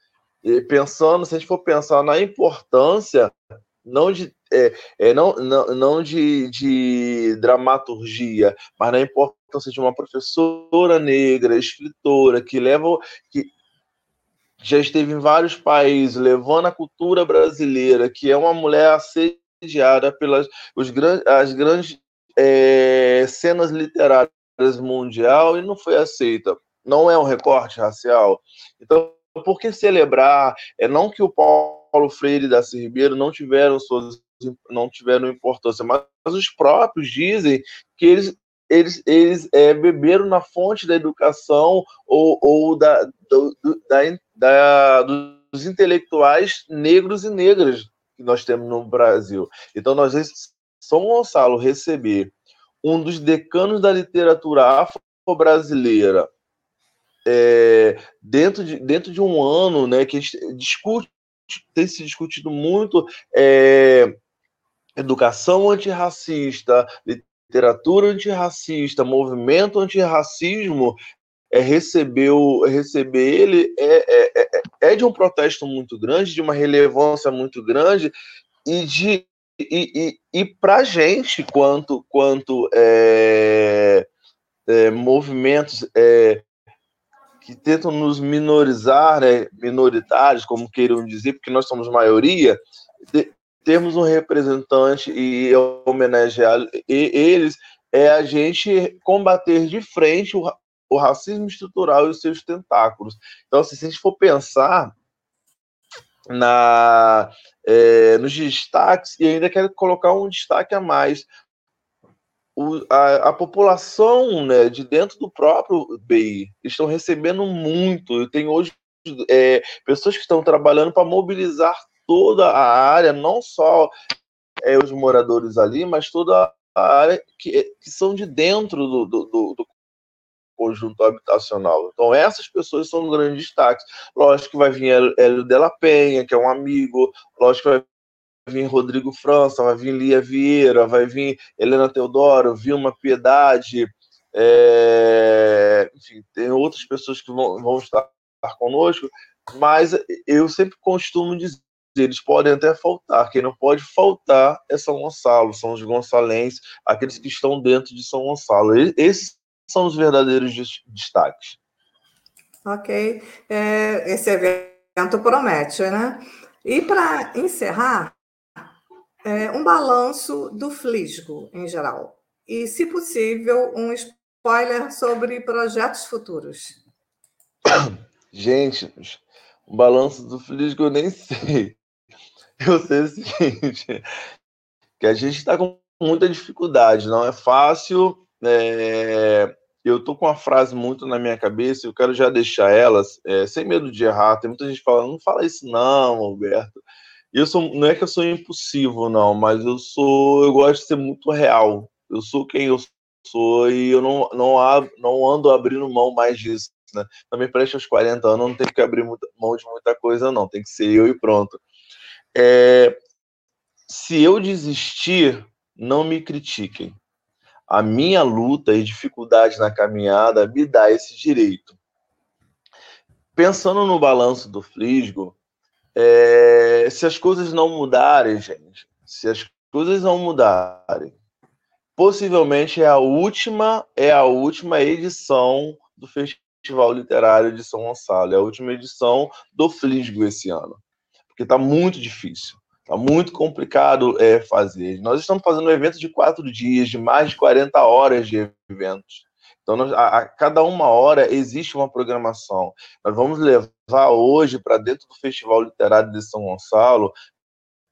pensando, se a gente for pensar na importância, não de, é, é, não, não, não de, de dramaturgia, mas na importância de uma professora negra, escritora, que leva, que já esteve em vários países, levando a cultura brasileira, que é uma mulher assediada pelas os, as grandes é, cenas literárias mundial e não foi aceita. Não é um recorte racial. Então, por que celebrar? É não que o Paulo Freire e Darcy Ribeiro não tiveram suas não tiveram importância, mas os próprios dizem que eles eles, eles é, beberam na fonte da educação ou, ou da, do, da, da, dos intelectuais negros e negras que nós temos no Brasil. Então, nós, São Gonçalo, receber um dos decanos da literatura afro-brasileira é, dentro, de, dentro de um ano né, que discute, tem se discutido muito é, educação antirracista, literatura antirracista, movimento antirracismo, é, recebeu, receber ele é, é, é, é de um protesto muito grande, de uma relevância muito grande, e de e, e, e para a gente, quanto, quanto é, é, movimentos é, que tentam nos minorizar, né, minoritários, como queiram dizer, porque nós somos maioria, de, um representante e homenagear eles é a gente combater de frente o, o racismo estrutural e os seus tentáculos. Então, assim, se a gente for pensar na, é, nos destaques, e ainda quero colocar um destaque a mais, o, a, a, população né, de dentro do próprio BI estão recebendo muito. Eu tenho hoje é, pessoas que estão trabalhando para mobilizar toda a área, não só é, os moradores ali, mas toda a área que, que são de dentro do, do, do, do conjunto habitacional. Então, essas pessoas são grandes destaques. Lógico que vai vir Hélio Della Penha, que é um amigo, lógico que vai vir Rodrigo França, vai vir Lia Vieira, vai vir Helena Teodoro, Vilma Piedade, é... enfim, tem outras pessoas que vão, vão estar conosco, mas eu sempre costumo dizer, eles podem até faltar, quem não pode faltar é São Gonçalo, são os gonçalenses, aqueles que estão dentro de São Gonçalo. Esses são os verdadeiros destaques. Ok. É, esse evento promete, né? E para encerrar, é, um balanço do Flisgo em geral. E, se possível, um spoiler sobre projetos futuros. Gente, o balanço do Flisgo eu nem sei. Eu sei o seguinte, que a gente está com muita dificuldade, não é fácil. É... Eu estou com uma frase muito na minha cabeça, eu quero já deixar elas, é, sem medo de errar. Tem muita gente falando, não fala isso não, Alberto eu sou, não é que eu sou impulsivo, não, mas eu sou, eu gosto de ser muito real. Eu sou quem eu sou e eu não, não, ab, não ando abrindo mão mais disso, né? Também preste aos 40 anos, não tem que abrir muita, mão de muita coisa, não. Tem que ser eu e pronto. É, se eu desistir, não me critiquem. A minha luta e dificuldade na caminhada me dá esse direito. Pensando no balanço do Flisgo, é, se as coisas não mudarem, gente, se as coisas não mudarem, possivelmente é a última é a última edição do Festival Literário de São Gonçalo, é a última edição do Flisgo esse ano, porque está muito difícil. Está muito complicado é, fazer. Nós estamos fazendo um evento de quatro dias, de mais de 40 horas de eventos. Então, nós, a, a, cada uma hora existe uma programação. Nós vamos levar hoje para dentro do Festival Literário de São Gonçalo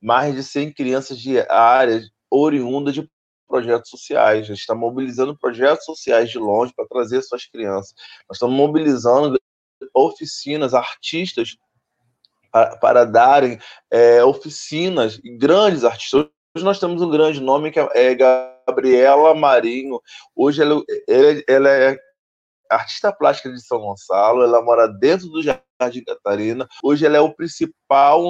mais de 100 crianças de áreas oriundas de projetos sociais. A gente está mobilizando projetos sociais de longe para trazer suas crianças. Nós estamos mobilizando oficinas, artistas para, para darem é, oficinas, grandes artistas. Hoje nós temos um grande nome que é, é Gabriela Marinho. Hoje ela, ela, ela é artista plástica de São Gonçalo, ela mora dentro do Jardim Catarina. Hoje ela é o principal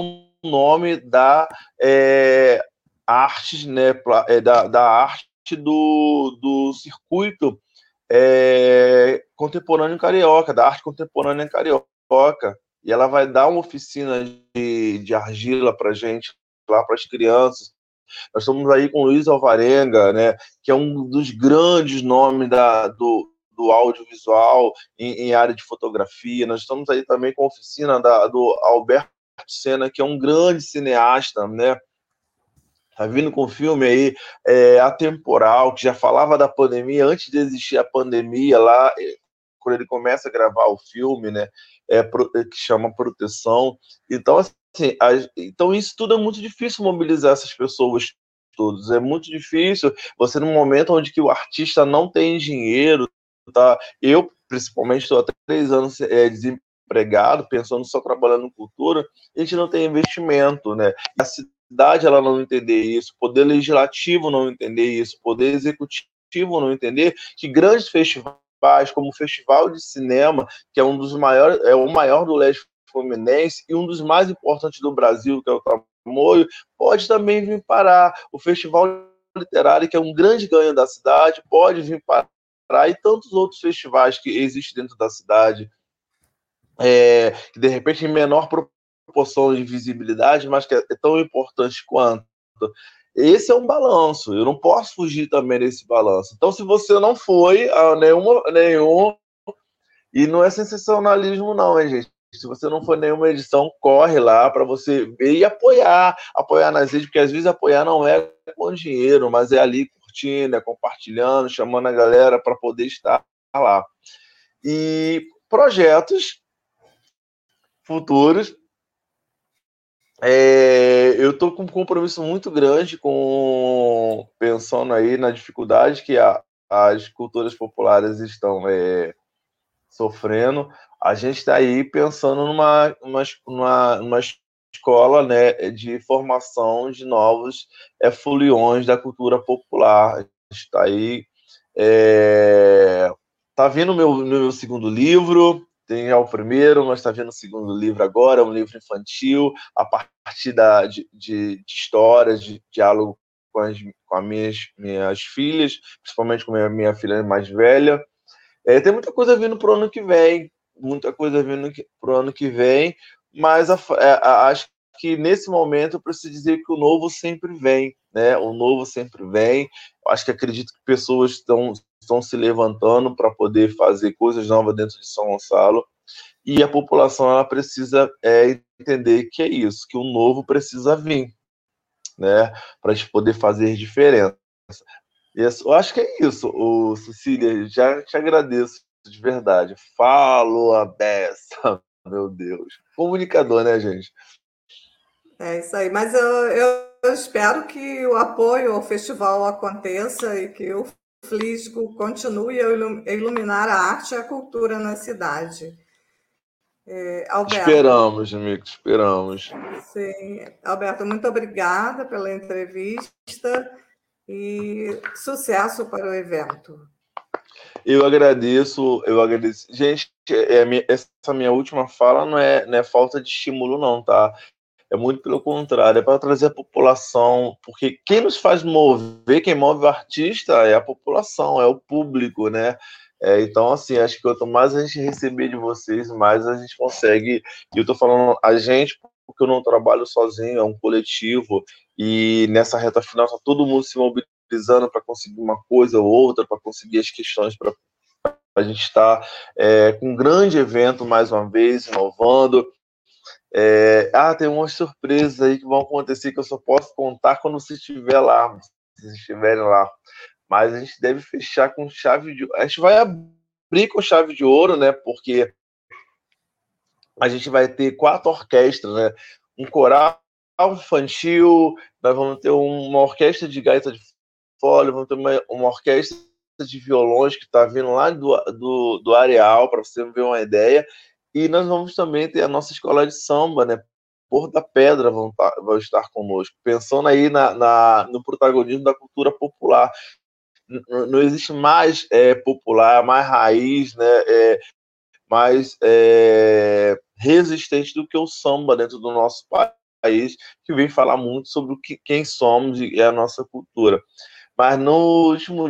nome da é, arte, né, é, da, da arte do, do circuito é, contemporâneo carioca, da arte contemporânea carioca e ela vai dar uma oficina de, de argila para gente, lá para as crianças. Nós estamos aí com o Luiz Alvarenga, né, que é um dos grandes nomes da, do, do audiovisual em, em, área de fotografia. Nós estamos aí também com a oficina da, do Alberto Sena, que é um grande cineasta, né? Tá vindo com um filme aí é, atemporal, que já falava da pandemia antes de existir a pandemia lá, quando ele começa a gravar o filme, né? É, é, que chama proteção. Então, assim, a, então isso tudo é muito difícil mobilizar essas pessoas todos. É muito difícil você num momento onde que o artista não tem dinheiro, tá? Eu principalmente estou há três anos é, desempregado, pensando só trabalhando em cultura, a gente não tem investimento, né? A cidade ela não entender isso, poder legislativo não entender isso, poder executivo não entender que grandes festivais principais, como o Festival de Cinema, que é um dos maiores, é o maior do leste fluminense e um dos mais importantes do Brasil, que é o Tamoio, pode também vir parar. O Festival Literário, que é um grande ganho da cidade, pode vir parar. E tantos outros festivais que existem dentro da cidade, é, que de repente em menor proporção de visibilidade, mas que é tão importante quanto. Esse é um balanço, eu não posso fugir também desse balanço. Então, se você não foi a nenhuma, nenhum, e não é sensacionalismo, não, hein, gente? Se você não for nenhuma edição, corre lá para você ver e apoiar. Apoiar nas redes, porque às vezes apoiar não é com dinheiro, mas é ali curtindo, é compartilhando, chamando a galera para poder estar lá. E projetos futuros é, eu estou com um compromisso muito grande com pensando aí na dificuldade que a, as culturas populares estão é, sofrendo. A gente está aí pensando numa, numa, numa, escola né, de formação de novos é, foliões da cultura popular. Está aí. É, tá vindo meu, meu segundo livro, tem já o primeiro, nós estamos tá vendo o segundo livro agora, um livro infantil, a partir da, de, de, de histórias, de diálogo com as, com as minhas, minhas filhas, principalmente com a minha, minha filha mais velha. É, tem muita coisa vindo para o ano que vem, muita coisa vindo para o ano que vem, mas a, é, a, acho que nesse momento eu preciso dizer que o novo sempre vem, né? O novo sempre vem. Acho que acredito que pessoas estão estão se levantando para poder fazer coisas novas dentro de São Gonçalo e a população ela precisa é, entender que é isso, que o novo precisa vir, né, para a gente poder fazer diferença. Eu acho que é isso, o Cecília, já te agradeço de verdade. Falo a beça, meu Deus. Comunicador, né, gente? É isso aí, mas eu, eu espero que o apoio ao festival aconteça e que o Flisco continue a iluminar a arte e a cultura na cidade. É, Alberto, esperamos, amigo, esperamos. Sim. Alberto, muito obrigada pela entrevista e sucesso para o evento. Eu agradeço, eu agradeço. Gente, é, minha, essa minha última fala não é, não é falta de estímulo, não, tá? É muito pelo contrário, é para trazer a população, porque quem nos faz mover, quem move o artista é a população, é o público, né? É, então, assim, acho que quanto mais a gente receber de vocês, mais a gente consegue. E eu tô falando a gente, porque eu não trabalho sozinho, é um coletivo, e nessa reta final tá todo mundo se mobilizando para conseguir uma coisa ou outra, para conseguir as questões para a gente estar é, com um grande evento mais uma vez, inovando. É, ah, tem umas surpresas aí que vão acontecer que eu só posso contar quando você estiver lá, se vocês estiverem lá. Mas a gente deve fechar com chave de A gente vai abrir com chave de ouro, né? Porque a gente vai ter quatro orquestras, né? Um coral infantil, nós vamos ter uma orquestra de gaita de fole, vamos ter uma, uma orquestra de violões que está vindo lá do, do, do areal, para você ver uma ideia. E nós vamos também ter a nossa escola de samba, né? Porto da Pedra vão, tá, vão estar conosco, pensando aí na, na, no protagonismo da cultura popular. não existe mais é, popular, mais raiz, né? É, mais é, resistente do que o samba dentro do nosso país, que vem falar muito sobre o que, quem somos e a nossa cultura. Mas no último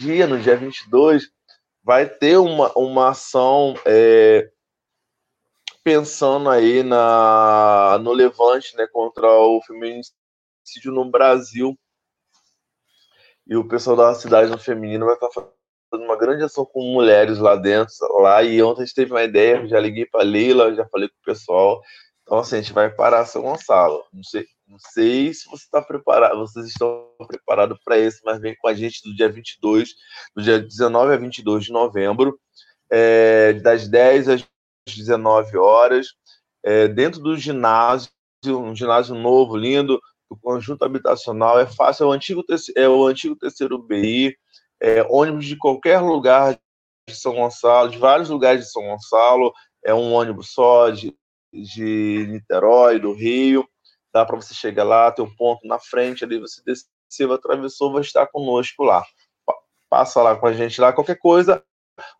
dia, no dia 22, vai ter uma, uma ação é, pensando aí na, no levante né, contra o feminicídio no Brasil. E o pessoal da cidade no feminino vai estar fazendo uma grande ação com mulheres lá dentro, lá, e ontem a gente teve uma ideia, já liguei para Leila, já falei com o pessoal, então assim, a gente vai parar São Gonçalo, não sei, não sei se você está preparado, vocês estão preparados para isso, mas vem com a gente do dia 22, do dia 19 a 22 de novembro, é, das 10 às 19 horas, é, dentro do ginásio, um ginásio novo, lindo, o conjunto habitacional, é fácil, é o antigo, é o antigo terceiro BI, é, ônibus de qualquer lugar de São Gonçalo, de vários lugares de São Gonçalo, é um ônibus só de, de Niterói, do Rio, dá para você chegar lá, tem um ponto na frente ali, você desceu, atravessou, vai estar conosco lá. Passa lá com a gente lá, qualquer coisa,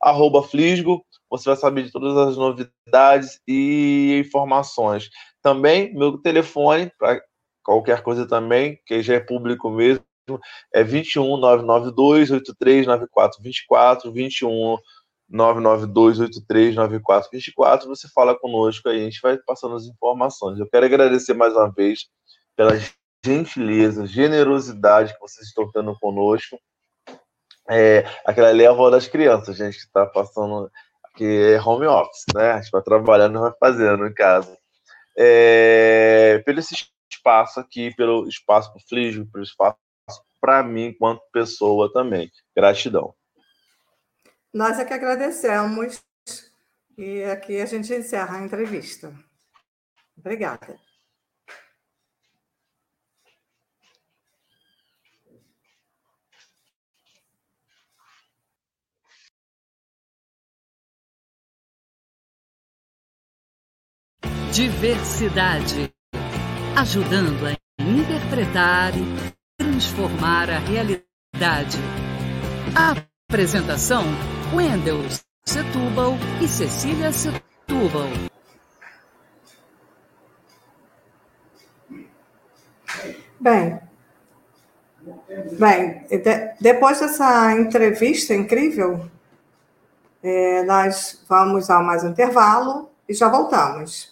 arroba Flisgo, você vai saber de todas as novidades e informações. Também, meu telefone, para qualquer coisa também, que já é público mesmo, é 21 992 83 9424 21 992 83 9424 você fala conosco aí, a gente vai passando as informações. Eu quero agradecer mais uma vez pela gentileza, generosidade que vocês estão tendo conosco. É, aquela ali é a avó das crianças, gente, que está passando que é home office, né? A gente vai trabalhando vai fazendo em casa. É, pelo esse espaço aqui, pelo espaço para o Flígio, pelo espaço para mim enquanto pessoa também. Gratidão. Nós é que agradecemos e aqui a gente encerra a entrevista. Obrigada. Diversidade ajudando a interpretar e transformar a realidade. A apresentação: Wendel Setúbal e Cecília Setúbal. Bem, bem, de, depois dessa entrevista incrível, é, nós vamos a mais um intervalo e já voltamos.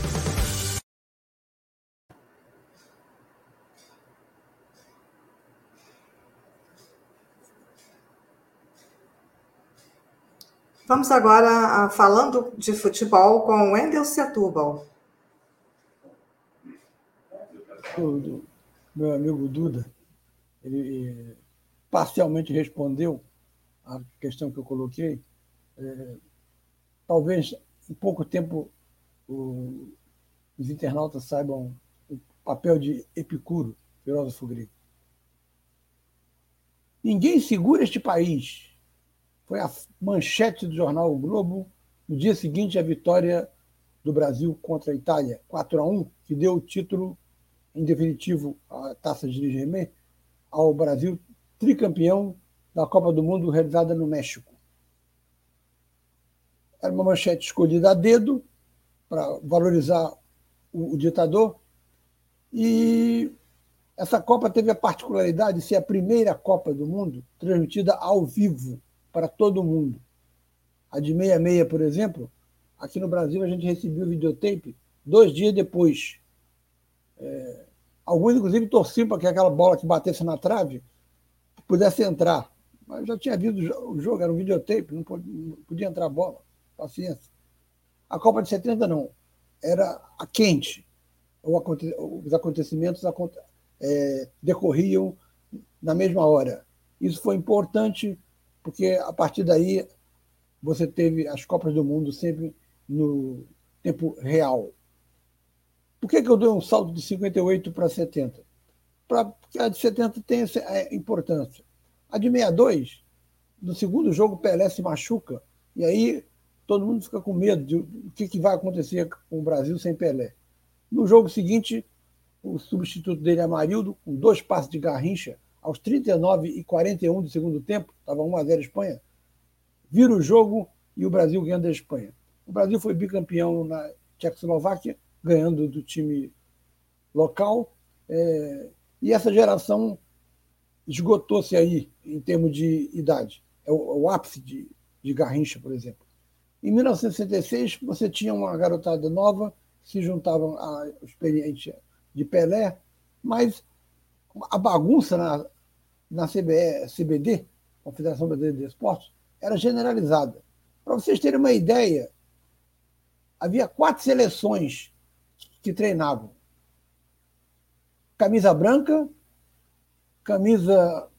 Vamos agora falando de futebol com Wendel Setúbal. Meu amigo Duda, ele parcialmente respondeu a questão que eu coloquei. É, talvez em pouco tempo o, os internautas saibam o papel de Epicuro, filósofo grego. Ninguém segura este país foi a manchete do jornal o Globo. No dia seguinte à vitória do Brasil contra a Itália, 4 a 1, que deu o título em definitivo à Taça de Ligemé ao Brasil tricampeão da Copa do Mundo realizada no México. Era uma manchete escolhida a dedo para valorizar o, o ditador. E essa Copa teve a particularidade de ser a primeira Copa do Mundo transmitida ao vivo para todo mundo. A de 66, por exemplo, aqui no Brasil a gente recebeu o videotape dois dias depois. É, alguns, inclusive, torciam para que aquela bola que batesse na trave pudesse entrar. Mas já tinha havido o jogo, era um videotape, não podia, não podia entrar a bola. Paciência. A Copa de 70 não. Era a quente. Os acontecimentos é, decorriam na mesma hora. Isso foi importante porque a partir daí você teve as Copas do Mundo sempre no tempo real. Por que, que eu dou um salto de 58 para 70? Pra, porque a de 70 tem essa é, importância. A de 62, no segundo jogo, Pelé se machuca, e aí todo mundo fica com medo de o que, que vai acontecer com o Brasil sem Pelé. No jogo seguinte, o substituto dele, Amarildo, com dois passos de Garrincha, aos 39 e 41 do segundo tempo, estava 1 a 0 Espanha, vira o jogo e o Brasil ganha da Espanha. O Brasil foi bicampeão na Tchecoslováquia, ganhando do time local, é, e essa geração esgotou-se aí em termos de idade. É o, o ápice de, de Garrincha, por exemplo. Em 1966, você tinha uma garotada nova, se juntavam ao experiente de Pelé, mas a bagunça na, na CBE, CBD, Confederação Brasileira de Esportes, era generalizada. Para vocês terem uma ideia, havia quatro seleções que treinavam: camisa branca, camisa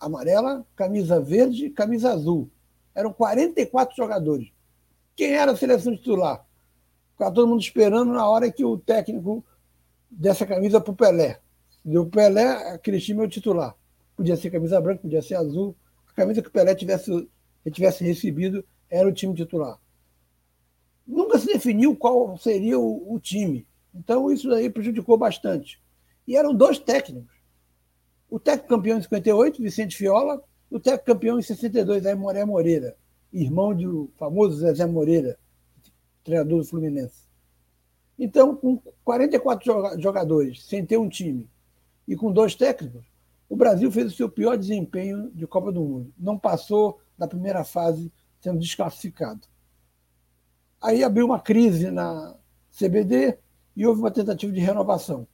amarela, camisa verde, camisa azul. Eram 44 jogadores. Quem era a seleção titular? Ficava todo mundo esperando na hora que o técnico desse a camisa para o Pelé. Deu Pelé, aquele time é o titular. Podia ser camisa branca, podia ser azul. A camisa que o Pelé tivesse, tivesse recebido era o time titular. Nunca se definiu qual seria o, o time. Então, isso aí prejudicou bastante. E eram dois técnicos. O técnico campeão em 58, Vicente Fiola, e o técnico campeão em 62, Aimoré Moreira, irmão do famoso Zezé Moreira, treinador do Fluminense. Então, com 44 jogadores, sem ter um time, e com dois técnicos, o Brasil fez o seu pior desempenho de Copa do Mundo. Não passou da primeira fase sendo desclassificado. Aí abriu uma crise na CBD e houve uma tentativa de renovação.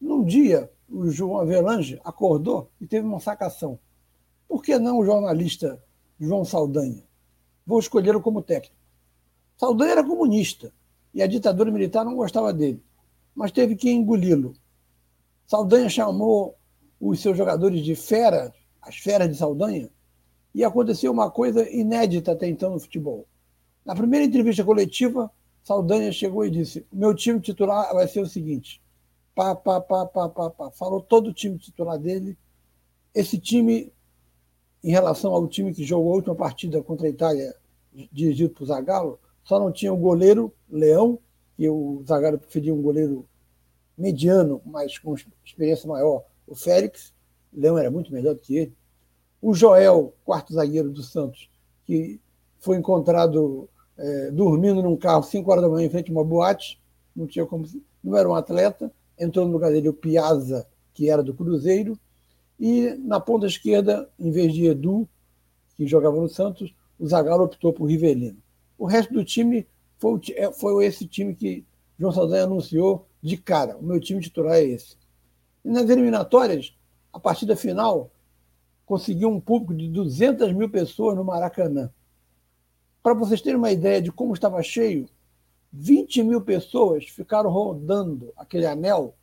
Num dia, o João Avelange acordou e teve uma sacação. Por que não o jornalista João Saldanha? Vou escolhê-lo como técnico. Saldanha era comunista e a ditadura militar não gostava dele, mas teve que engoli-lo. Saldanha chamou os seus jogadores de fera, as feras de Saldanha, e aconteceu uma coisa inédita até então no futebol. Na primeira entrevista coletiva, Saldanha chegou e disse: meu time titular vai ser o seguinte. Pá, pá, pá, pá, pá, pá. Falou todo o time titular dele. Esse time, em relação ao time que jogou a última partida contra a Itália, dirigido por Zagallo, só não tinha o goleiro Leão, e o Zagallo preferia um goleiro mediano, mas com experiência maior, o Félix. O Leão era muito melhor do que ele. O Joel, quarto zagueiro do Santos, que foi encontrado é, dormindo num carro 5 horas da manhã em frente a uma boate, não tinha como, não era um atleta. Entrou no lugar dele o Piazza, que era do Cruzeiro. E na ponta esquerda, em vez de Edu, que jogava no Santos, o Zagallo optou por Rivelino. O resto do time foi, é, foi esse time que João Saldanha anunciou de cara. O meu time titular é esse. E nas eliminatórias, a partida final conseguiu um público de 200 mil pessoas no Maracanã. Para vocês terem uma ideia de como estava cheio, 20 mil pessoas ficaram rodando aquele anel.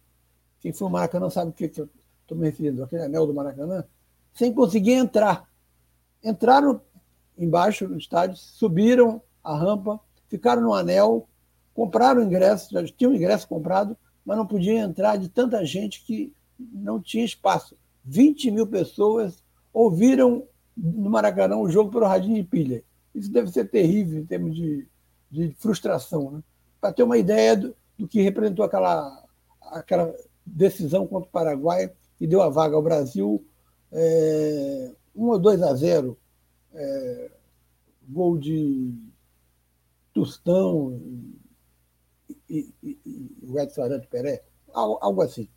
Quem foi no Maracanã sabe o que, que eu estou me referindo, aquele anel do Maracanã, sem conseguir entrar. Entraram embaixo no estádio, subiram a rampa, ficaram no anel, compraram ingresso, já tinham ingresso comprado, mas não podiam entrar de tanta gente que não tinha espaço. 20 mil pessoas ouviram no Maracanã o jogo pelo radinho de pilha. Isso deve ser terrível em termos de, de frustração. Né? Para ter uma ideia do, do, que representou aquela, aquela decisão contra o Paraguai e deu a vaga ao Brasil é, 1 ou 2 a 0. É, gol de Tostão e, e, e, o Edson Arantes Peré, algo assim.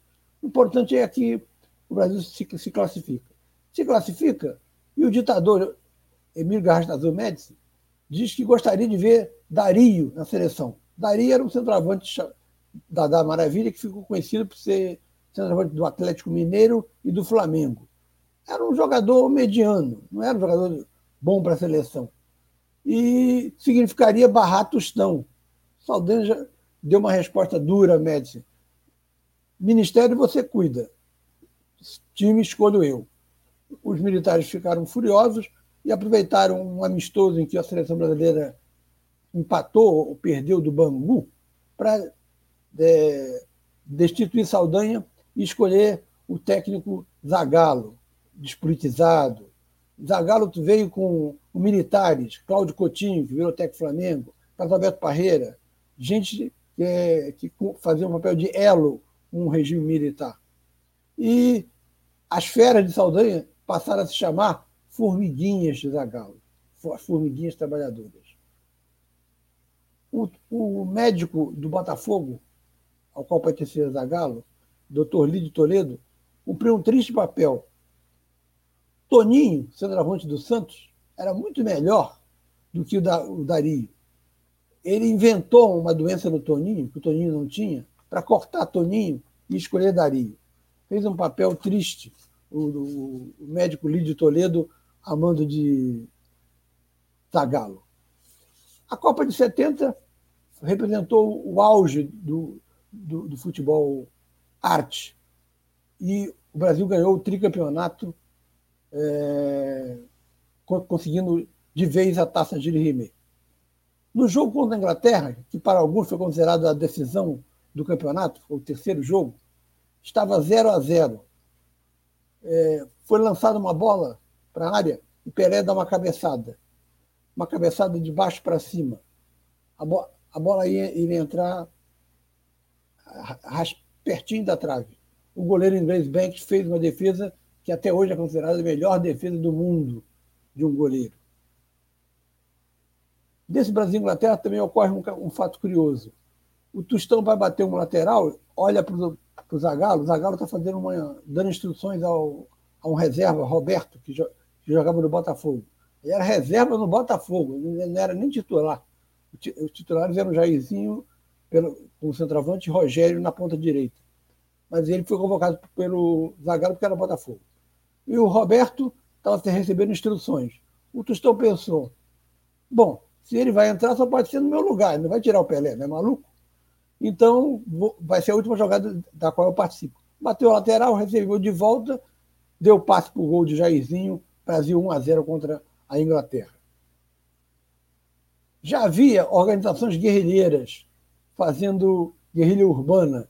O importante é que o Brasil se, se classifica. Se classifica, e o ditador Emílio Garrastazu Médici diz que gostaria de ver Dario na seleção. Dario era um centroavante da, da Maravilha que ficou conhecido por ser centroavante do Atlético Mineiro e do Flamengo. Era um jogador mediano, não era um jogador bom para a seleção. E significaria barrar Tostão. Saldanha deu uma resposta dura, Médici. Ministério você cuida, time escolho eu. Os militares ficaram furiosos e aproveitaram um amistoso em que a seleção brasileira empatou ou perdeu do Bangu para é, destituir Saldanha e escolher o técnico Zagallo, despolitizado. Zagallo veio com militares, Cláudio Coutinho, que virou técnico Flamengo, Carlos Alberto Parreira, gente é, que fazia um papel de elo o regime militar. E as feras de Saldanha passaram a se chamar formiguinhas de Zagallo, as formiguinhas trabalhadoras. O, o, médico do Botafogo, ao qual pertencia Zagallo, Dr. Lídio Toledo, cumpriu um triste papel. Toninho, centroavante do Santos, era muito melhor do que o, da, o Dario. Ele inventou uma doença no Toninho, que o Toninho não tinha, para cortar Toninho e escolher Dario. Fez um papel triste o, o, o médico Lídio Toledo amando de Zagalo. A Copa de 70 representou o auge do, do, do futebol arte. E o Brasil ganhou o tricampeonato, é, conseguindo de vez a taça de Rimet. No jogo contra a Inglaterra, que para alguns foi considerado a decisão do campeonato, o terceiro jogo, estava 0 a 0 é, foi lançada uma bola para a área e Pelé dá uma cabeçada. Uma cabeçada de baixo para cima. A, bo a bola ia, ia entrar pertinho da trave. O goleiro inglês Banks fez uma defesa que até hoje é considerada a melhor defesa do mundo de um goleiro. Desse Brasil e Inglaterra também ocorre um, um fato curioso. O Tostão vai bater um lateral, olha para o Zagallo, o Zagallo está fazendo uma, dando instruções ao, a um reserva, Roberto, que, jo, que jogava no Botafogo. Ele era reserva no Botafogo, não era nem titular. Os titulares eram Jairzinho pelo, como centroavante e Rogério na ponta direita. Mas ele foi convocado pelo Zagallo porque era Botafogo. E o Roberto estava recebendo instruções. O Tostão pensou: bom, se ele vai entrar, só pode ser no meu lugar, ele não vai tirar o Pelé, não é maluco? Então, vai ser a última jogada da qual eu participo. Bateu a lateral, recebeu de volta, deu passe para o gol de Jairzinho, Brasil 1 a 0 contra a Inglaterra. Já havia organizações guerrilheiras fazendo guerrilha urbana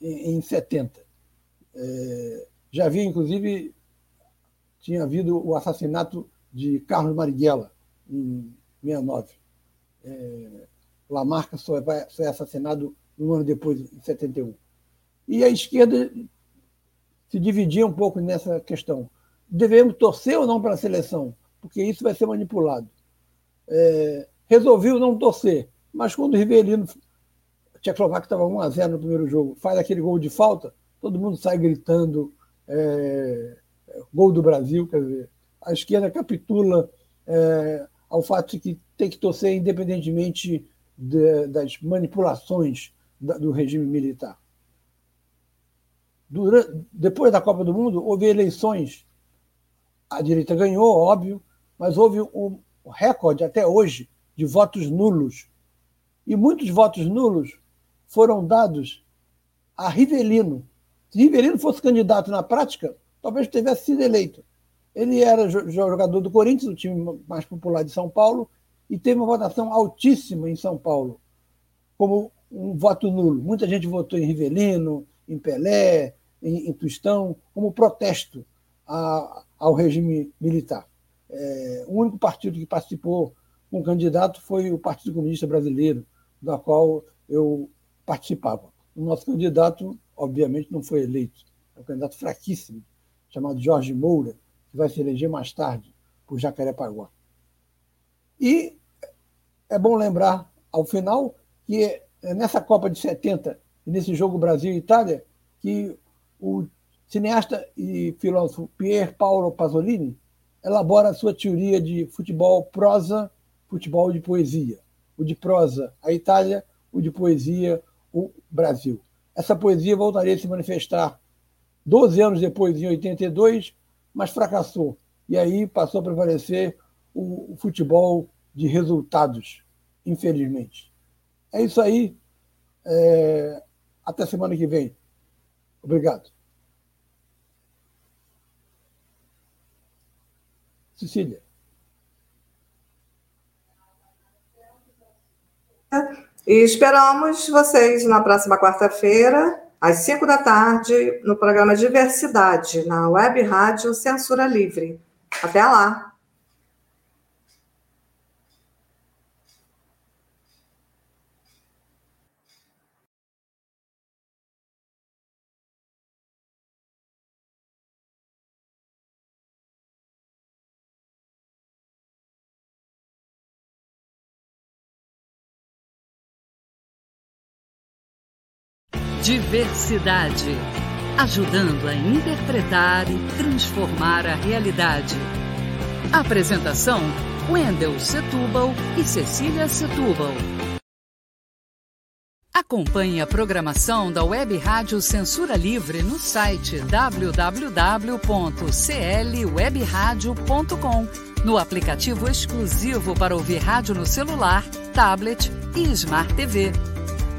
em, 70. É, já havia, inclusive, tinha havido o assassinato de Carlos Marighella em 69. É, Lamarca só é, só é assassinado um ano depois, em 71. E a esquerda se dividia um pouco nessa questão. Devemos torcer ou não para a seleção? Porque isso vai ser manipulado. É, resolveu não torcer, mas quando o Rivelino, Tchecoslováquia estava 1 a 0 no primeiro jogo, faz aquele gol de falta, todo mundo sai gritando é, gol do Brasil, quer dizer, a esquerda capitula é, ao fato de que tem que torcer independentemente de, das manipulações do regime militar. Durante, depois da Copa do Mundo, houve eleições. A direita ganhou, óbvio, mas houve um recorde até hoje de votos nulos. E muitos votos nulos foram dados a Rivelino. Se Rivelino fosse candidato na prática, talvez tivesse sido eleito. Ele era jogador do Corinthians, o time mais popular de São Paulo, e teve uma votação altíssima em São Paulo, como um voto nulo. Muita gente votou em Rivelino, em Pelé, em, em como protesto a, ao regime militar. É, o único partido que participou com um candidato foi o Partido Comunista Brasileiro, da qual eu participava. O nosso candidato, obviamente, não foi eleito. É um candidato fraquíssimo, chamado Jorge Moura, que vai se eleger mais tarde por Jacarepaguá. E é bom lembrar, ao final, que é nessa Copa de 70 e nesse jogo Brasil e Itália que o cineasta e filósofo Pier Paolo Pasolini elabora a sua teoria de futebol prosa, futebol de poesia. O de prosa, a Itália, o de poesia, o Brasil. Essa poesia voltaria a se manifestar 12 anos depois, em 82, mas fracassou. E aí passou a prevalecer o, o futebol de resultados, infelizmente. É isso aí. É... Até semana que vem. Obrigado. Cecília. E esperamos vocês na próxima quarta-feira, às 5 da tarde, no programa Diversidade, na Web Rádio Censura Livre. Até lá! Diversidade. Ajudando a interpretar e transformar a realidade. Apresentação: Wendel Setúbal e Cecília Setúbal. Acompanhe a programação da Web Rádio Censura Livre no site www.clwebradio.com, no aplicativo exclusivo para ouvir rádio no celular, tablet e Smart TV